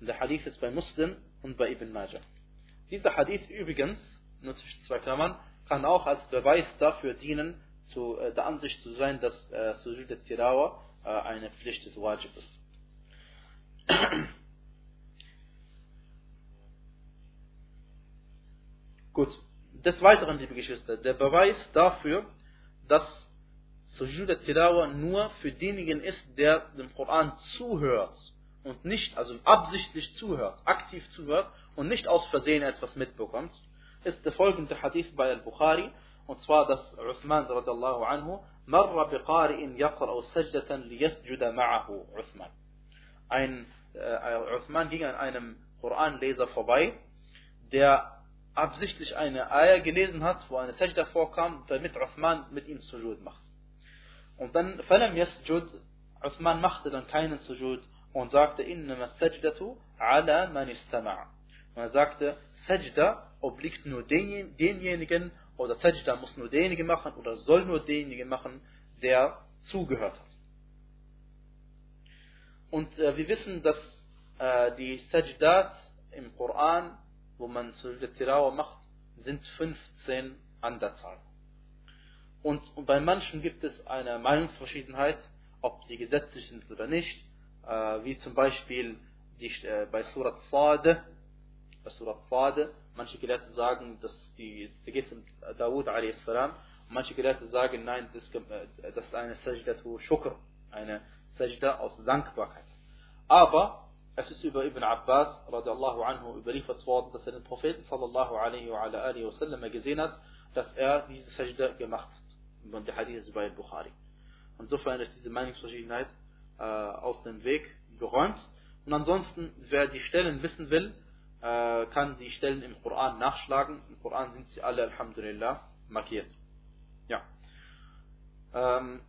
Und der Hadith ist bei Muslim und bei Ibn Majah. Dieser Hadith übrigens, nur zwischen zwei Klammern, kann auch als Beweis dafür dienen, zu, äh, der Ansicht zu sein, dass äh, Sujud al-Tilawa äh, eine Pflicht des Wajib ist. Gut. Des Weiteren, liebe Geschwister, der Beweis dafür, dass Sujud al-Tilawa nur für denjenigen ist, der dem Koran zuhört und nicht, also absichtlich zuhört, aktiv zuhört und nicht aus Versehen etwas mitbekommt, ist der folgende Hadith bei Al-Bukhari, und zwar, dass Uthman radiallahu anhu, marra biqari'in yaqra'u sajdatan liyasjuda ma'ahu Uthman. Ein, äh, Uthman ging an einem Koranleser vorbei, der absichtlich eine Eier gelesen hat, wo eine Sajda vorkam, damit Uthman mit ihm Sujud macht. Und dann, falam yasjud, Uthman machte dann keinen Sujud und sagte, innama sajdatu ala man istama'a. Und er sagte, Sajda obliegt nur denjenigen, oder Sajda muss nur derjenige machen oder soll nur derjenige machen, der zugehört hat. Und äh, wir wissen, dass äh, die Sajdat im Koran, wo man Sujudat Tilawa macht, sind 15 an der Zahl. Und, und bei manchen gibt es eine Meinungsverschiedenheit, ob sie gesetzlich sind oder nicht, äh, wie zum Beispiel die, äh, bei Surat Sade, bei Surat Sade, manche Gelehrte sagen, dass die, da geht es um Dawud a.s. Manche Gelehrte sagen, nein, das, äh, das ist eine Sajdatu Shukr, eine Sajda aus Dankbarkeit. Aber es ist über Ibn Abbas radiallahu anhu überliefert worden, dass er den Propheten sallallahu alaihi wa alihi wa sallam gesehen hat, dass er diese Sajda gemacht hat. Und der Hadith ist bei Bukhari. Insofern ist diese Meinungsverschiedenheit äh, aus dem Weg geräumt. Und ansonsten, wer die Stellen wissen will, äh, kann die Stellen im Koran nachschlagen. Im Koran sind sie alle, Alhamdulillah, markiert. Ja. Ähm,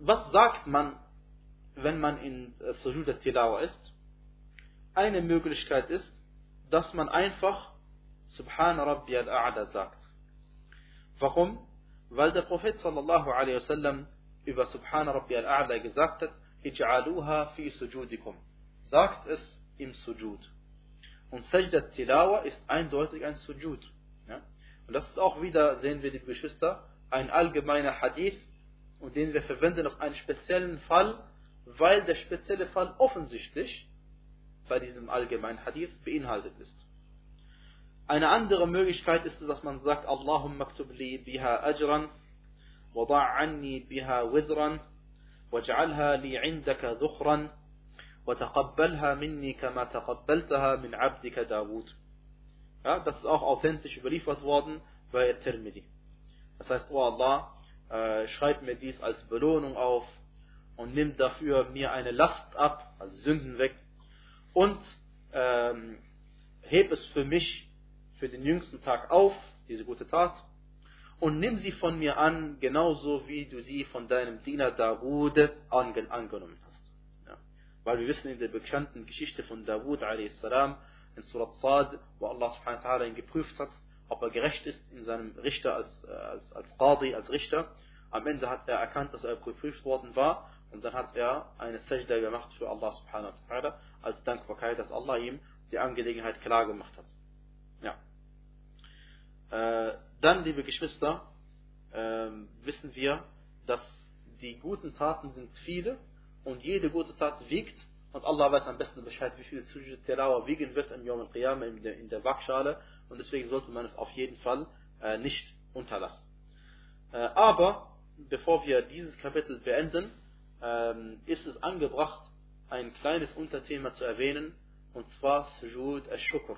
was sagt man, wenn man in äh, Sujud al-Tilawa ist? Eine Möglichkeit ist, dass man einfach Subhan Rabbi al-A'la sagt. Warum? Weil der Prophet sallallahu alaihi wasallam über Subhan Rabbi al-A'la gesagt hat, Ij'aluha fi sujudikum. Sagt es im Sujud. Und Sajdat Tilawa ist eindeutig ein Sujud. Ja? Und das ist auch wieder, sehen wir die Geschwister, ein allgemeiner Hadith und den wir verwenden auf einen speziellen Fall, weil der spezielle Fall offensichtlich bei diesem allgemeinen Hadith beinhaltet ist. Eine andere Möglichkeit ist, dass man sagt, Allahumma aktub li biha ajran, wada' anni biha wizran, waj'alha li indaka dhukhran, وتقبلها مني كما تقبلتها من عبدك داود. Ja, das ist auch authentisch überliefert worden bei Tirmidhi. Das heißt, oh Allah, äh, schreib mir dies als Belohnung auf und nimm dafür mir eine Last ab, also Sünden weg und ähm, heb es für mich für den jüngsten Tag auf, diese gute Tat, und nimm sie von mir an, genauso wie du sie von deinem Diener Dawud angenommen hast. Ja. Weil wir wissen in der bekannten Geschichte von Dawud a.s. in Surat Sad, wo Allah subhanahu wa ihn geprüft hat, ob er gerecht ist in seinem Richter als, äh, als, als Qadi, als Richter. Am Ende hat er erkannt, dass er geprüft worden war und dann hat er eine Sajda gemacht für Allah subhanahu wa ta'ala als Dankbarkeit, dass Allah ihm die Angelegenheit klar gemacht hat. Ja. Äh, dann, liebe Geschwister, äh, wissen wir, dass die guten Taten sind viele und jede gute Tat wiegt und Allah weiß am besten Bescheid, wie viel Sujud Tilawa wiegen wird im Yom al-Qiyamah in der, Waagschale und deswegen sollte man es auf jeden Fall äh, nicht unterlassen. Äh, aber bevor wir dieses Kapitel beenden, ähm, ist es angebracht, ein kleines Unterthema zu erwähnen, und zwar Sujud al-Shukr.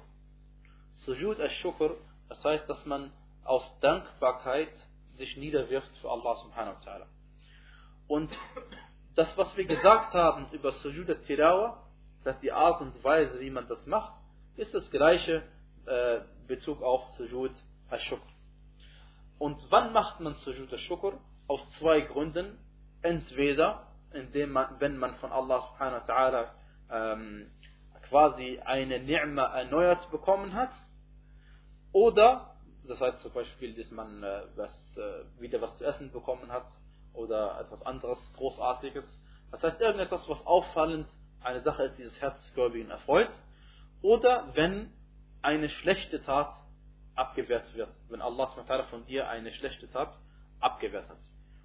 Sujud al-Shukr, das heißt, dass man aus Dankbarkeit sich niederwirft für Allah subhanahu wa ta'ala. Und das, was wir gesagt haben über Sujud al-Tilawa, das ist die Art und Weise, wie man das macht, ist das gleiche äh, Bezug auf Sujud al-Shukr. Und wann macht man Sujud al-Shukr? Aus zwei Gründen. Entweder, indem man, wenn man von Allah subhanahu wa ta'ala ähm, quasi eine Ni'ma erneuert bekommen hat, oder, das heißt zum Beispiel, dass man äh, was, äh, wieder was zu essen bekommen hat, oder etwas anderes Großartiges. Das heißt, irgendetwas, was auffallend eine Sache ist, die das erfreut, oder wenn eine schlechte Tat abgewehrt wird, wenn Allah von dir eine schlechte Tat abgewehrt hat.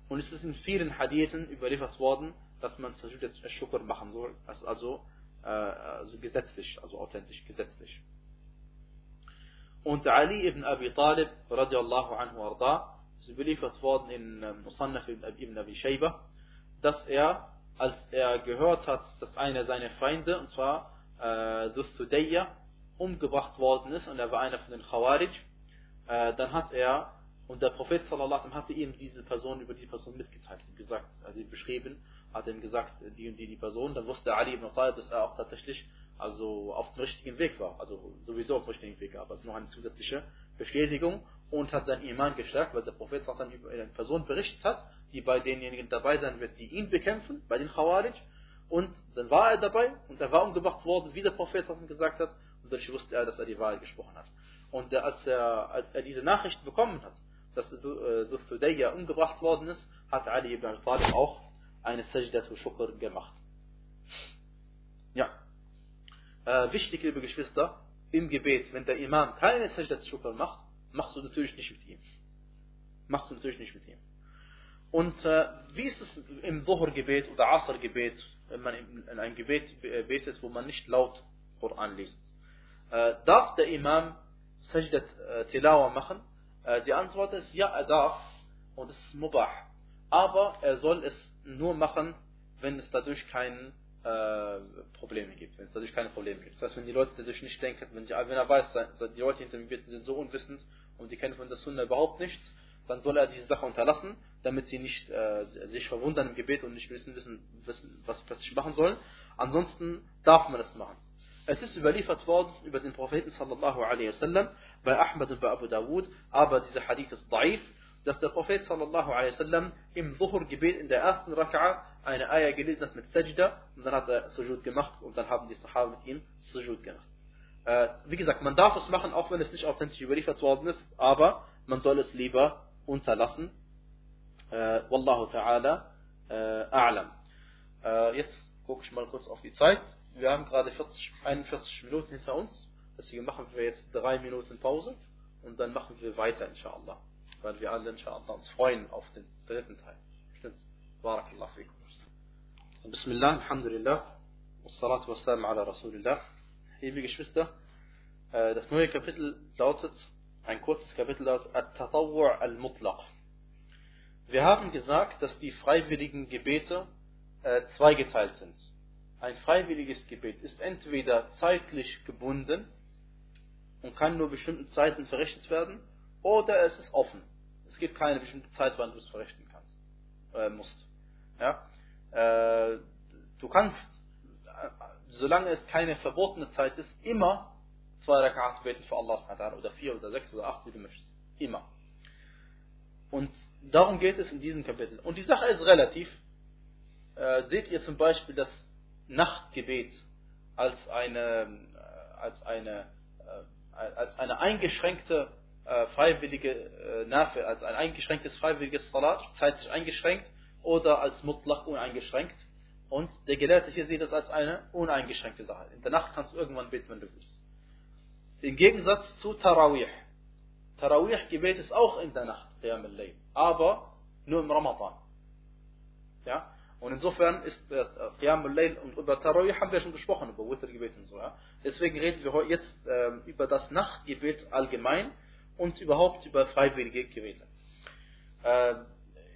Und es ist in vielen Hadithen überliefert worden, dass man Sajud al-Shukr machen soll, also, äh, also gesetzlich, also authentisch gesetzlich. Und Ali ibn Abi Talib, radiallahu anhu arda, ist überliefert worden in ähm, Musannaf ibn Abi Shayba, dass er, als er gehört hat, dass einer seiner Feinde, und zwar äh, Dhustudayya, umgebracht worden ist und er war einer von den Khawarij, äh, dann hat er, und der Prophet sallallahu alaihi hatte ihm diese Person über die Person mitgeteilt, gesagt, also beschrieben, hat ihm gesagt, die und die die Person, dann wusste Ali ibn Talib, dass er auch tatsächlich also auf dem richtigen Weg war, also sowieso auf dem richtigen Weg, aber es ist noch eine zusätzliche Bestätigung. Und hat sein Iman gestärkt, weil der Prophet dann über eine Person berichtet hat, die bei denjenigen dabei sein wird, die ihn bekämpfen, bei den Khawarij, und dann war er dabei und er war umgebracht worden, wie der Prophet gesagt hat, und dadurch wusste er, dass er die Wahrheit gesprochen hat. Und als er, als er diese Nachricht bekommen hat, dass Dhul umgebracht worden ist, hat Ali ibn al-Talib auch eine Sajdatu Shukr gemacht. Ja. Äh, wichtig, liebe Geschwister, im Gebet, wenn der Imam keine Sajdatu Shukr macht, machst du natürlich nicht mit ihm. Machst du natürlich nicht mit ihm. Und äh, wie ist es im Dhuhr-Gebet oder Asr-Gebet, wenn man in ein Gebet betet, wo man nicht laut Koran liest? Äh, darf der Imam Sajdat äh, Tilawa machen? Äh, die Antwort ist ja, er darf und es ist Mubah. Aber er soll es nur machen, wenn es dadurch keine äh, Probleme gibt. Wenn es dadurch keine Probleme gibt. Das heißt, wenn die Leute dadurch nicht denken, wenn, die, wenn er weiß, die Leute hinter dem Gebet sind so unwissend und die kennen von der Sunna überhaupt nichts, dann soll er diese Sache unterlassen, damit sie nicht äh, sich verwundern im Gebet und nicht wissen, wissen, wissen was sie plötzlich machen sollen. Ansonsten darf man es machen. Es ist überliefert worden über den Propheten sallallahu alaihi wasallam bei Ahmad und bei Abu Dawud, aber dieser Hadith ist daif, dass der Prophet sallallahu alaihi wasallam im Dhuhr-Gebet in der ersten Raka'a eine Ayah gelesen hat mit Sajda und dann hat er Sujud gemacht und dann haben die Sahaba mit ihm Sujud gemacht. Äh, wie gesagt, man darf es machen, auch wenn es nicht authentisch überliefert worden ist, aber man soll es lieber unterlassen. Äh, Wallahu ta'ala äh, a'lam. Äh, jetzt gucke ich mal kurz auf die Zeit wir haben gerade 40, 41 Minuten hinter uns. Deswegen machen wir jetzt drei Minuten Pause und dann machen wir weiter, inshallah. Weil wir alle, inshallah, uns freuen auf den dritten Teil. Stimmt's? Barakallah fikum. Bismillah, Alhamdulillah. Wassalatu wassalam ala Rasulillah. Liebe Geschwister, äh, das neue Kapitel lautet, ein kurzes Kapitel lautet, At-Tatawwu' al-Mutlaq. Wir haben gesagt, dass die freiwilligen Gebete äh, zweigeteilt sind ein freiwilliges Gebet ist entweder zeitlich gebunden und kann nur bestimmten Zeiten verrichtet werden, oder es ist offen. Es gibt keine bestimmte Zeit, wann du es verrichten kannst, äh, musst. Ja? Äh, du kannst, äh, solange es keine verbotene Zeit ist, immer zwei Rakats beten für Allah oder vier oder sechs oder acht, wie du möchtest. Immer. Und darum geht es in diesem Kapitel. Und die Sache ist relativ. Äh, seht ihr zum Beispiel, dass Nachtgebet als eine, äh, als eine, äh, als eine eingeschränkte äh, freiwillige Nerve, als ein eingeschränktes freiwilliges Salat, zeitlich eingeschränkt, oder als Mutlach uneingeschränkt. Und der Gelehrte hier sieht das als eine uneingeschränkte Sache. In der Nacht kannst du irgendwann beten, wenn du willst. Im Gegensatz zu Tarawih. Tarawih-Gebet ist auch in der Nacht, aber nur im Ramadan. Ja? Und insofern ist äh, Qiyam al-Layl und über Tarawih haben wir schon gesprochen, über Witr-Gebet und so. Ja? Deswegen reden wir jetzt äh, über das Nachtgebet allgemein und überhaupt über freiwillige Gebete. Äh,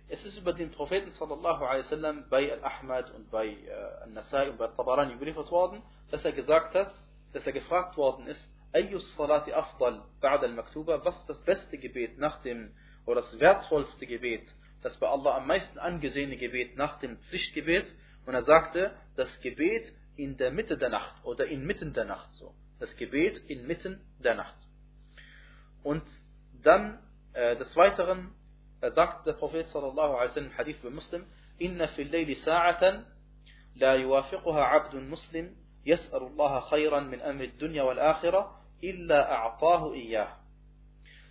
es ist über den Propheten sallallahu alaihi wasallam bei Al-Ahmad und bei äh, Al-Nasai und bei Tabarani überliefert worden, dass er gesagt hat, dass er gefragt worden ist, Ayyus Salati afdal ba'da al-Maktuba, was ist das beste Gebet nach dem, oder das wertvollste Gebet das bei Allah am meisten angesehene Gebet nach dem Pflichtgebet. Und er sagte, das Gebet in der Mitte der Nacht oder inmitten der Nacht so. Das Gebet inmitten der Nacht. Und dann äh, des Weiteren äh, sagt der Prophet sallallahu alaihi wasallam Hadith bei Muslim, Inna fil layli sa'atan la yuwafiquha 'abdun muslim yas'alu Allah khayran min amri dunya wal akhirah illa a'tahu iyyah.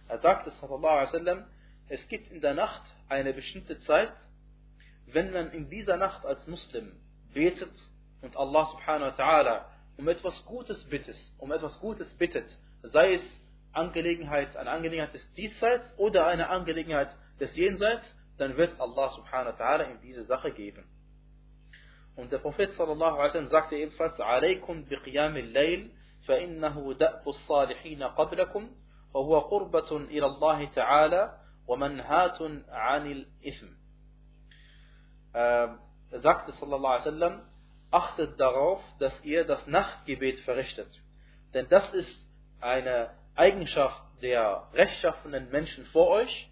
Er sagte sallallahu alaihi wasallam, es gibt in der Nacht eine bestimmte Zeit, wenn man in dieser Nacht als Muslim betet und Allah subhanahu wa ta'ala um etwas Gutes bittet, um etwas Gutes bittet, sei es Angelegenheit, eine Angelegenheit des Diesseits oder eine Angelegenheit des Jenseits, dann wird Allah subhanahu wa ta'ala ihm diese Sache geben. Und der Prophet sallallahu alaihi wasallam sagte ebenfalls: "Alaykum biqiyam al-layl, fa innahu da'bu as-salihin qablakum, wa huwa. ومنهات عن الإثم ähm, sagte sallallahu alaihi wasallam, achtet darauf, dass ihr das Nachtgebet verrichtet. Denn das ist eine Eigenschaft der rechtschaffenen Menschen vor euch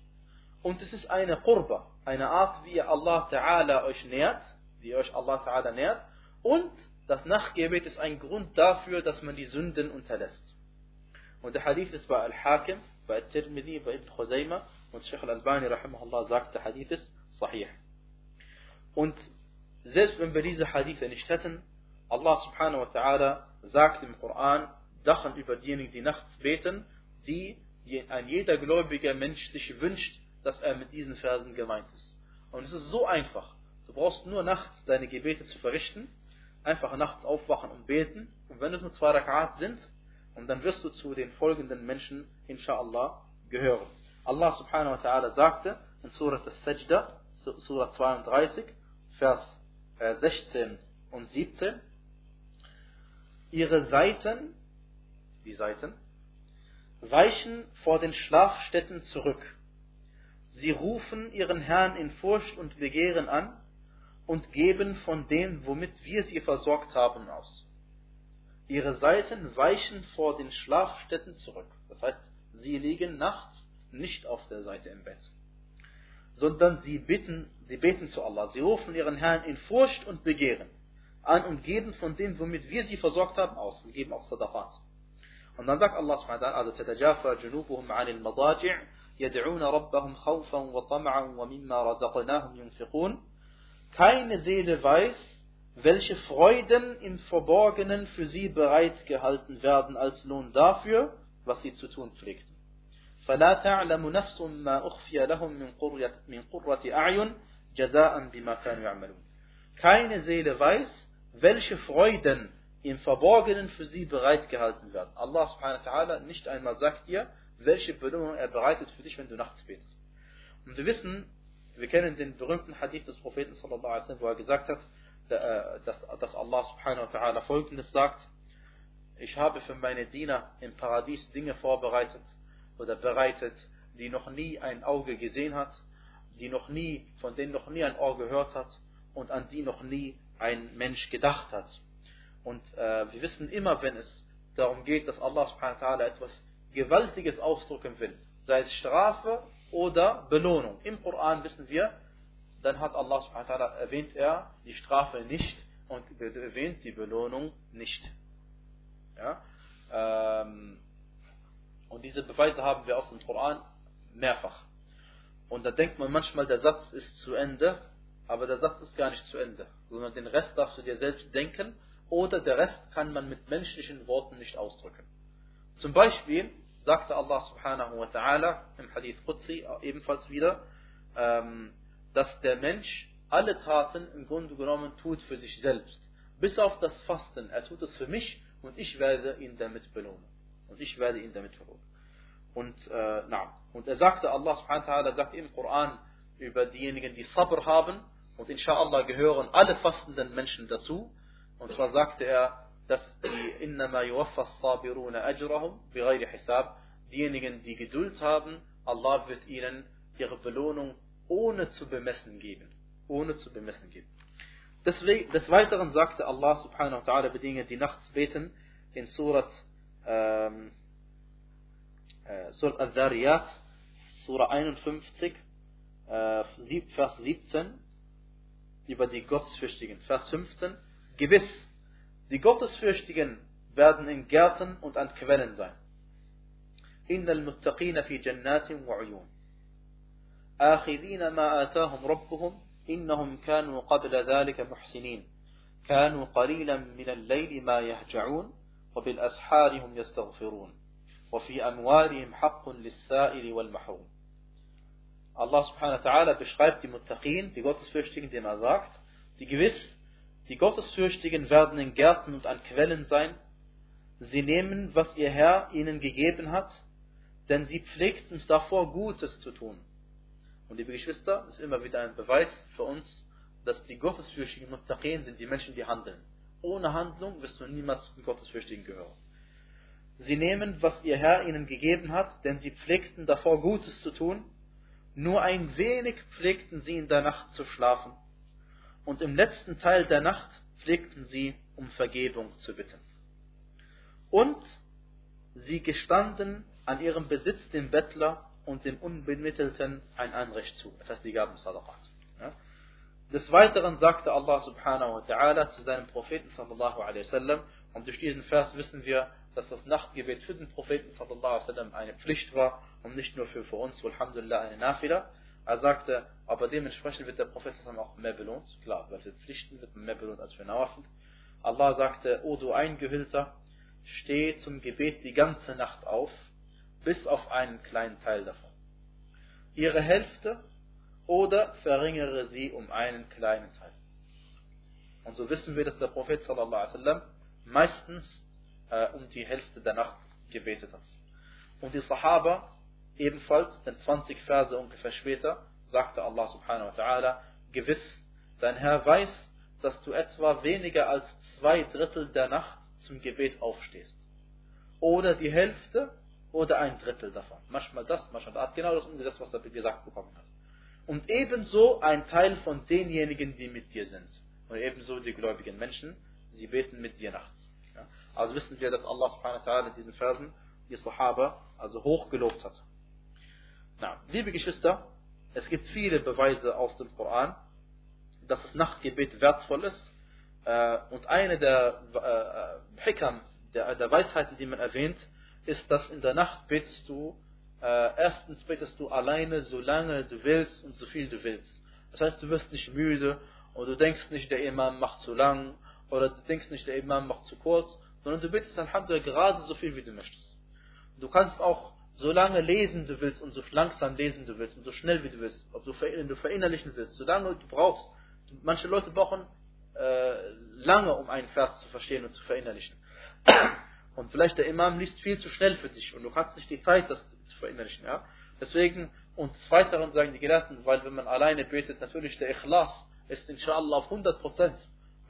und es ist eine Qurba, eine Art, wie ihr Allah Ta'ala euch nährt, wie euch Allah Ta'ala nährt und das Nachtgebet ist ein Grund dafür, dass man die Sünden unterlässt. Und der Hadith ist bei Al-Hakim, bei Al-Tirmidhi, bei Ibn Khuzaymah und Sheikh al-Albani sagt, der Hadith ist sahih. Und selbst wenn wir diese Hadithe nicht hätten, Allah subhanahu wa ta'ala sagt im Koran Sachen über diejenigen, die nachts beten, die ein jeder gläubiger Mensch sich wünscht, dass er mit diesen Versen gemeint ist. Und es ist so einfach. Du brauchst nur nachts deine Gebete zu verrichten, einfach nachts aufwachen und beten. Und wenn es nur zwei Rakat sind, und dann wirst du zu den folgenden Menschen, inshallah, gehören. Allah subhanahu wa ta'ala sagte in Surah Al-Sajda, Surah 32, Vers 16 äh, und 17, ihre Seiten, die Seiten, weichen vor den Schlafstätten zurück. Sie rufen ihren Herrn in Furcht und Begehren an und geben von dem, womit wir sie versorgt haben, aus. Ihre Seiten weichen vor den Schlafstätten zurück. Das heißt, sie liegen nachts nicht auf der Seite im Bett, sondern sie bitten, sie beten zu Allah. Sie rufen ihren Herrn in Furcht und Begehren an und geben von dem, womit wir sie versorgt haben, aus. Sie geben auch Sadaqat. Und dann sagt Allah subhanahu wa ta'ala, also تتجافى جنوبهم عن المضاجع يدعون ربهم خوفا وطمعا ومما رزقناهم ينفقون Keine Seele weiß, welche Freuden im Verborgenen für sie bereitgehalten werden als Lohn dafür, was sie zu tun pflegten. فلا تعلم نفس ما أخفي لهم من قرة, من قرة أعين جزاء بما كانوا يعملون. Keine Seele weiß, welche Freuden im Verborgenen für sie bereitgehalten werden. Allah subhanahu wa ta'ala nicht einmal sagt dir, welche Belohnung er bereitet für dich, wenn du nachts betest. Und wir wissen, wir kennen den berühmten Hadith des Propheten sallallahu alaihi wasallam, wo er gesagt hat, äh, dass, dass Allah subhanahu wa ta'ala folgendes sagt, ich habe für meine Diener im Paradies Dinge vorbereitet oder bereitet, die noch nie ein Auge gesehen hat, die noch nie, von denen noch nie ein Ohr gehört hat und an die noch nie ein Mensch gedacht hat. Und äh, wir wissen immer, wenn es darum geht, dass Allah subhanahu wa etwas Gewaltiges ausdrücken will, sei es Strafe oder Belohnung. Im Koran wissen wir, dann hat Allah subhanahu wa erwähnt er die Strafe nicht und erwähnt die Belohnung nicht. Ja? Ähm, und diese Beweise haben wir aus dem Koran mehrfach. Und da denkt man manchmal, der Satz ist zu Ende, aber der Satz ist gar nicht zu Ende, sondern den Rest darfst du dir selbst denken oder der Rest kann man mit menschlichen Worten nicht ausdrücken. Zum Beispiel sagte Allah subhanahu wa ta'ala im Hadith Qudsi ebenfalls wieder, ähm, dass der Mensch alle Taten im Grunde genommen tut für sich selbst. Bis auf das Fasten. Er tut es für mich und ich werde ihn damit belohnen. Und ich werde ihn damit belohnen. Und, äh, und er sagte, Allah subhanahu wa ta'ala sagt im Koran über diejenigen, die Sabr haben, und inshallah gehören alle fastenden Menschen dazu, und zwar sagte er, dass die innama yuwaffas sabiruna ajrahum bighayri hisab, diejenigen, die Geduld haben, Allah wird ihnen ihre Belohnung ohne zu bemessen geben. Ohne zu bemessen geben. Des Weiteren sagte Allah subhanahu wa ta'ala bei denen, die nachts beten, in Surat, Surat Al-Dhariyat, Surah 51, äh, Vers 17, über die Gottesfürchtigen. Vers 15, Gewiss, die Gottesfürchtigen werden in Gärten und an Quellen sein. إن المتقين في جنات وعيون آخذين ما آتاهم ربهم إنهم كانوا قبل ذلك محسنين كانوا قليلا الليل ما يهجعون وبالأسحار هم يستغفرون وفي أموالهم حق للسائل والمحروم Allah subhanahu wa ta'ala beschreibt die Muttaqin, die Gottesfürchtigen, indem er sagt, die gewiss Die Gottesfürchtigen werden in Gärten und an Quellen sein. Sie nehmen, was ihr Herr ihnen gegeben hat, denn sie pflegten davor Gutes zu tun. Und liebe Geschwister, ist immer wieder ein Beweis für uns, dass die Gottesfürchtigen Muttaqin sind die Menschen, die handeln. Ohne Handlung wirst du niemals zu den Gottesfürchtigen gehören. Sie nehmen, was ihr Herr ihnen gegeben hat, denn sie pflegten davor Gutes zu tun. Nur ein wenig pflegten sie in der Nacht zu schlafen und im letzten Teil der Nacht pflegten sie um Vergebung zu bitten. Und sie gestanden an ihrem Besitz dem Bettler und dem Unbemittelten ein Anrecht zu. Das heißt, sie gaben Sadaqat. Ja? Des Weiteren sagte Allah subhanahu wa ta'ala zu seinem Propheten sallallahu alaihi wasallam, und durch diesen Vers wissen wir, dass das Nachtgebet für den Propheten sallallahu alaihi wasallam eine Pflicht war und nicht nur für, für uns, alhamdulillah, eine Nafila. Er sagte, aber dementsprechend wird der Prophet auch mehr belohnt. Klar, weil für Pflichten wird man mehr belohnt als für Nawafel. Allah sagte, O du Eingehüllter, steh zum Gebet die ganze Nacht auf bis auf einen kleinen Teil davon. Ihre Hälfte oder verringere sie um einen kleinen Teil. Und so wissen wir, dass der Prophet sallallahu alaihi wasallam meistens äh, um die Hälfte der Nacht gebetet hat. Und die Sahaba ebenfalls, denn 20 Verse ungefähr später, sagte Allah subhanahu wa ta'ala, gewiss, dein Herr weiß, dass du etwa weniger als zwei Drittel der Nacht zum Gebet aufstehst. Oder die Hälfte oder ein Drittel davon. Manchmal das, manchmal das. Genau das umgesetzt, was er gesagt bekommen hat. Und ebenso ein Teil von denjenigen, die mit dir sind. Und ebenso die gläubigen Menschen, sie beten mit dir nachts. Ja? Also wissen wir, dass Allah subhanahu wa ta'ala in diesen Versen die Sahaba also hoch gelobt hat. Na, liebe Geschwister, es gibt viele Beweise aus dem Koran, dass das Nachtgebet wertvoll ist. Äh, und eine der äh, Hikam, der, der Weisheiten, die man erwähnt, ist, dass in der Nacht betest du, äh, erstens betest du alleine, solange du willst und so viel du willst. Das heißt, du wirst nicht müde und du denkst nicht, der Imam macht zu lang oder du denkst nicht, der Imam macht zu kurz, sondern du betest Alhamdulillah gerade so viel, wie du möchtest. Du kannst auch so lange lesen du willst und so langsam lesen du willst und so schnell wie du willst, ob du, du verinnerlichen willst, solange du brauchst. Manche Leute brauchen äh, lange, um einen Vers zu verstehen und zu verinnerlichen. Und vielleicht der Imam liest viel zu schnell für dich und du kannst nicht die Zeit, das zu verinnerlichen. Ja? Deswegen, und des Weiteren sagen die Gelehrten, weil wenn man alleine betet, natürlich der Ikhlas ist inshallah auf 100 Prozent,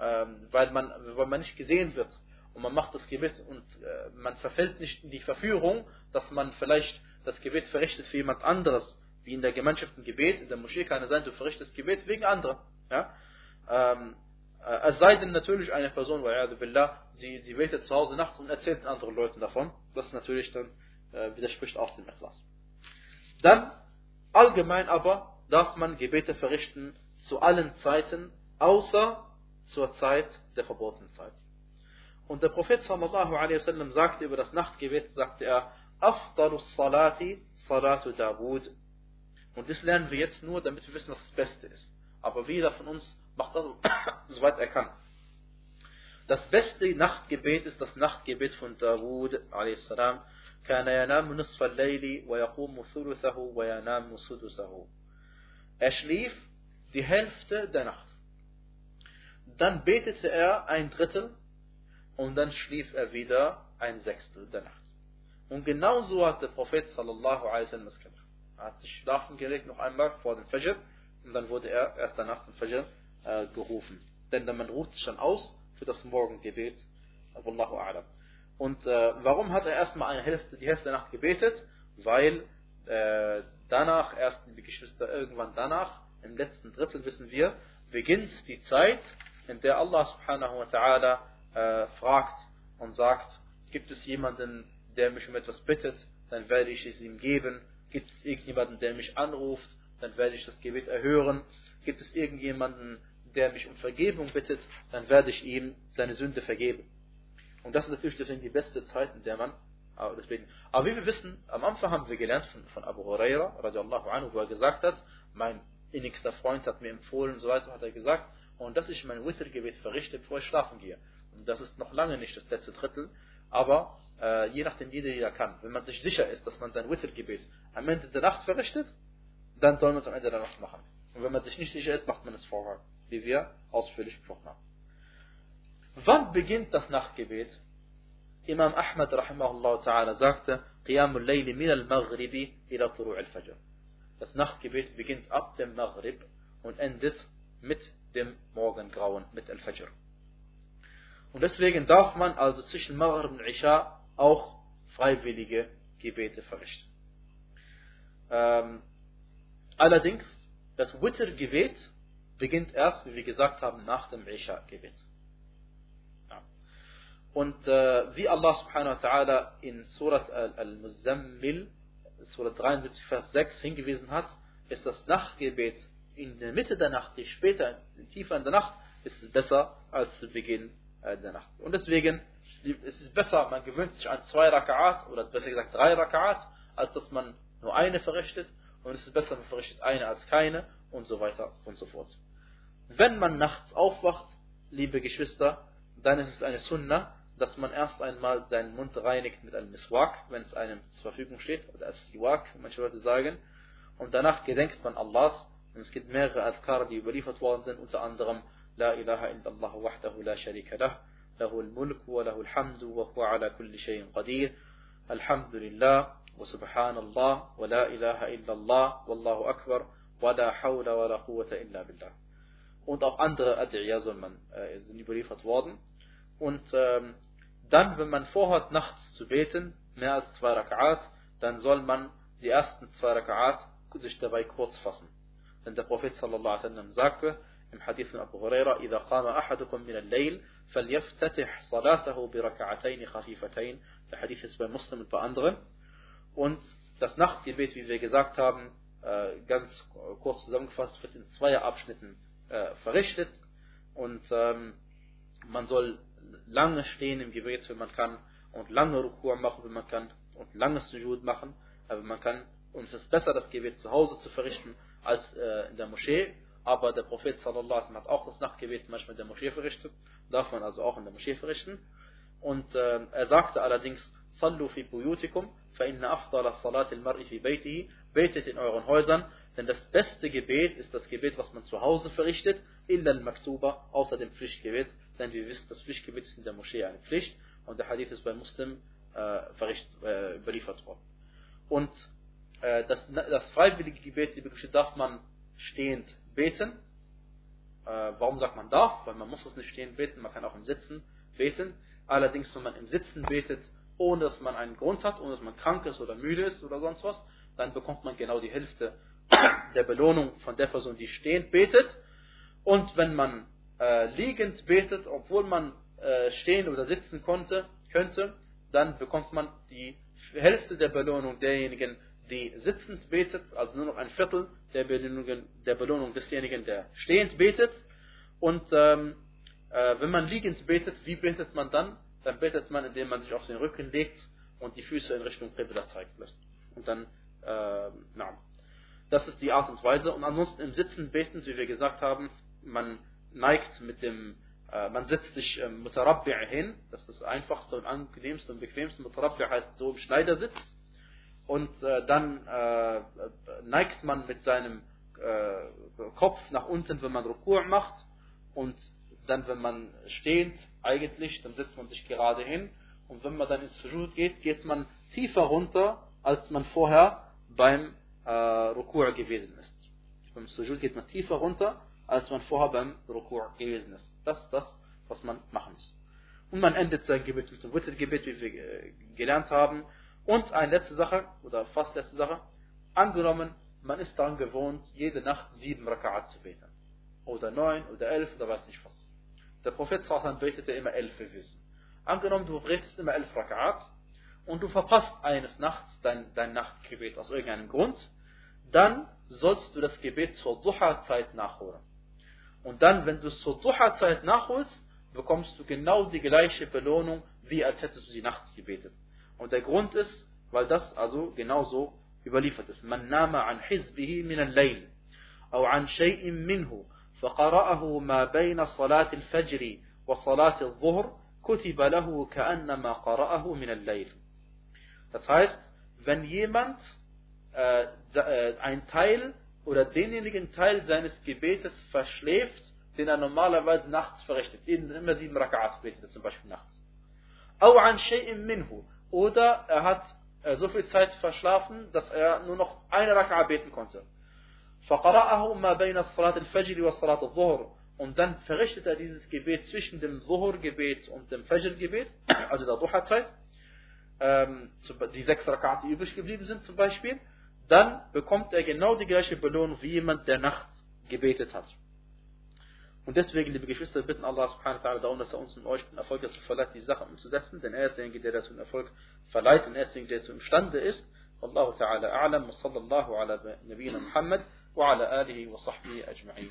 ähm, weil, man, weil man nicht gesehen wird und man macht das Gebet und äh, man verfällt nicht in die Verführung, dass man vielleicht das Gebet verrichtet für jemand anderes, wie in der Gemeinschaft ein Gebet, in der Moschee kann es sein, du verrichtest Gebet wegen anderen. Ja? Ähm, äh, es sei denn natürlich eine Person, billah, sie, sie betet zu Hause nachts und erzählt anderen Leuten davon. Das natürlich dann äh, widerspricht auch dem Ikhlas. Dann, allgemein aber, darf man Gebete verrichten zu allen Zeiten, außer zur Zeit der verbotenen Zeit. Und der Prophet sallallahu alaihi wasallam sagte über das Nachtgebet, sagte er, Afdalus Salati Salatu Dawud. Und das lernen wir jetzt nur, damit wir wissen, was das Beste ist. Aber jeder von uns macht das, soweit er kann. Das beste Nachtgebet ist das Nachtgebet von Dawud a.s. كان ينام نصف الليل ويقوم ثلثه وينام سدسه. Er schlief die Hälfte der Nacht. Dann betete er ein Drittel und dann schlief er wieder ein Sechstel der Nacht. Und genauso hat der Prophet sallallahu alaihi wasallam es gemacht. Er hat sich schlafen gelegt noch einmal vor dem Fajr und dann wurde er erst danach dem Fajr äh, gerufen. Denn man ruft sich dann aus für das Morgengebet. Wallahu a'lam. Und äh, warum hat er erstmal eine Hälfte, die Hälfte der Nacht gebetet? Weil äh, danach, erst die Geschwister irgendwann danach, im letzten Drittel wissen wir, beginnt die Zeit, in der Allah subhanahu wa ta'ala äh, fragt und sagt, gibt es jemanden, der mich um etwas bittet, dann werde ich es ihm geben. Gibt es irgendjemanden, der mich anruft, dann werde ich das Gebet erhören. Gibt es irgendjemanden, der mich um Vergebung bittet, dann werde ich ihm seine Sünde vergeben. Und das ist natürlich deswegen die beste Zeit, in der man aber, deswegen, aber wie wir wissen, am Anfang haben wir gelernt von, von Abu Huraira, radiallahu anhu, wo er gesagt hat, mein innigster Freund hat mir empfohlen und so weiter, hat er gesagt, und dass ich mein Wittergebet verrichte, bevor ich schlafen gehe. Und das ist noch lange nicht das letzte Drittel, aber äh, je nachdem jeder jeder kann. Wenn man sich sicher ist, dass man sein Wittergebet am Ende der Nacht verrichtet, dann soll man es am Ende der Nacht machen. Und wenn man sich nicht sicher ist, macht man es vorher, wie wir ausführlich besprochen haben. Wann beginnt das Nachtgebet? Imam Ahmad rahimahullah ta'ala sagte, Qiyamul Layli min al-Maghribi ila Turu' al-Fajr. Das Nachtgebet beginnt ab dem Maghrib und endet mit dem Morgengrauen, mit Al-Fajr. Und deswegen darf man also zwischen Maghrib und Isha auch freiwillige Gebete verrichten. Ähm, allerdings, das Witr-Gebet beginnt erst, wie wir gesagt haben, nach dem Isha-Gebet. Und äh, wie Allah subhanahu wa ta'ala in Surat Al-Muzammil, Surat 73, Vers 6 hingewiesen hat, ist das Nachtgebet in der Mitte der Nacht, die später, tiefer in der Nacht, ist es besser als zu Beginn äh, der Nacht. Und deswegen es ist besser, man gewöhnt sich an zwei Raka'at, oder besser gesagt drei Raka'at, als dass man nur eine verrichtet. Und es ist besser, man verrichtet eine als keine, und so weiter und so fort. Wenn man nachts aufwacht, liebe Geschwister, dann ist es eine Sunna, dass man erst einmal seinen Mund reinigt mit einem Miswak, wenn es einem zur Verfügung steht, oder als Siwak, manche Leute sagen. Und danach gedenkt man Allahs. Und es gibt mehrere Adhkar, die überliefert worden sind, unter anderem La ilaha illallah wahdahu la sharika lah, lahu al-mulk wa lahu al-hamdu wa huwa ala kulli shay'in qadir. Alhamdulillah wa subhanallah wa la ilaha illallah wallahu akbar wa la hawla wa la quwwata illa billah. Und auch andere Ad'iyah äh, sind überliefert worden. Und ähm, dann, wenn man vorhat, nachts zu beten, mehr als zwei Rak'at, dann soll man die ersten zwei Rak'at sich dabei kurz fassen. Denn der Prophet sallallahu alaihi wasallam sagte im Hadith von Abu Huraira, إذا قام أحدكم من الليل فليفتتح صلاته بركعتين خفيفتين. Der Hadith ist bei Muslim und bei anderen. Und das Nachtgebet, wie wir gesagt haben, äh, ganz kurz zusammengefasst, wird in zwei Abschnitten äh, verrichtet. Und ähm, man soll lange stehen im Gebet, wenn man kann, und lange Rukur machen, wenn man kann, und langes Sujud machen, aber man kann. Und es ist besser, das Gebet zu Hause zu verrichten, als äh, in der Moschee. Aber der Prophet sallallahu alaihi hat auch das Nachtgebet manchmal in der Moschee verrichtet. Darf man also auch in der Moschee verrichten. Und äh, er sagte allerdings, Sallu fi buyutikum, fa inna afdala salati al-mar'i fi baytihi, betet in euren Häusern, denn das beste Gebet ist das Gebet, was man zu Hause verrichtet, illa al-maktuba, außer dem Pflichtgebet, denn wir wissen, das Pflichtgebet ist in der Moschee eine Pflicht und der Hadith ist bei Muslim äh, verricht, äh, überliefert worden. Und äh, das, das freiwillige Gebet, liebe Geschwister, darf man stehend beten. Äh, warum sagt man darf? Weil man muss es nicht stehend beten, man kann auch im Sitzen beten. Allerdings, wenn man im Sitzen betet, ohne dass man einen Grund hat, ohne dass man krank ist oder müde ist oder sonst was, dann bekommt man genau die Hälfte der Belohnung von der Person, die stehend betet. Und wenn man äh, liegend betet, obwohl man äh, stehen oder sitzen konnte, könnte, dann bekommt man die Hälfte der Belohnung derjenigen, die sitzend betet, also nur noch ein Viertel der Belohnung, der Belohnung desjenigen, der stehend betet. Und ähm, äh, wenn man liegend betet, wie betet man dann? Dann betet man, indem man sich auf den Rücken legt und die Füße in Richtung Qibla zeigen lässt. Und dann, äh, na, das ist die Art und Weise. Und ansonsten im Sitzen beten, wie wir gesagt haben, man neigt mit dem, äh, man setzt sich äh, Mutarabbi' hin, das ist das einfachste und angenehmste und bequemste. Mutarabbi' heißt so im Schneidersitz. Und äh, dann äh, neigt man mit seinem äh, Kopf nach unten, wenn man Rukur macht. Und dann, wenn man stehend eigentlich, dann setzt man sich gerade hin. Und wenn man dann ins Sujud geht, geht man tiefer runter, als man vorher beim äh, Rukur gewesen ist. Beim Sujud geht man tiefer runter, als man vorher beim Rukur gewesen ist. Das ist das, was man machen muss. Und man endet sein Gebet mit dem Wittergebet, wie wir äh, gelernt haben. Und eine letzte Sache, oder fast letzte Sache, angenommen, man ist daran gewohnt, jede Nacht sieben Raka'at zu beten. Oder neun, oder elf, oder weiß nicht was. Der Prophet Sallallahu betete immer elf, wir wissen. Angenommen, du betest immer elf Raka'at, und du verpasst eines Nachts dein, dein Nachtgebet aus irgendeinem Grund, dann sollst du das Gebet zur Duha-Zeit nachholen. Und dann, wenn du es zur Duha-Zeit nachholst, bekommst du genau die gleiche Belohnung, wie als hättest du sie nachts gebetet. Und der Grund ist, weil das also genauso überliefert ist. Man nama an hizbihi min al-layl, أو عن شيء منه فقرأه ما بين صلاة الفجر وصلاة الظهر كتب له قرأه من الليل. Das heißt, wenn jemand äh, ein Teil oder denjenigen Teil seines Gebetes verschläft, den er normalerweise nachts verrichtet. Eben Immer sieben Raka'at betet er zum Beispiel nachts. Oder er hat äh, so viel Zeit verschlafen, dass er nur noch eine Raka'a beten konnte. Und dann verrichtet er dieses Gebet zwischen dem Dhuhr-Gebet und dem Fajr-Gebet, also der Duha-Zeit, ähm, die sechs Raka'at, die übrig geblieben sind zum Beispiel dann bekommt er genau die gleiche Belohnung wie jemand, der nachts gebetet hat. Und deswegen, liebe Geschwister, bitten Allah subhanahu wa ta'ala darum, dass er uns und euch den Erfolg dazu verleiht, die Sache umzusetzen, denn er ist derjenige, der dazu den Erfolg verleiht und er ist derjenige, der dazu imstande ist. Wallahu ta'ala a'lam wa sallallahu ala nabiyina Muhammad wa ala alihi wa sahbihi ajma'in.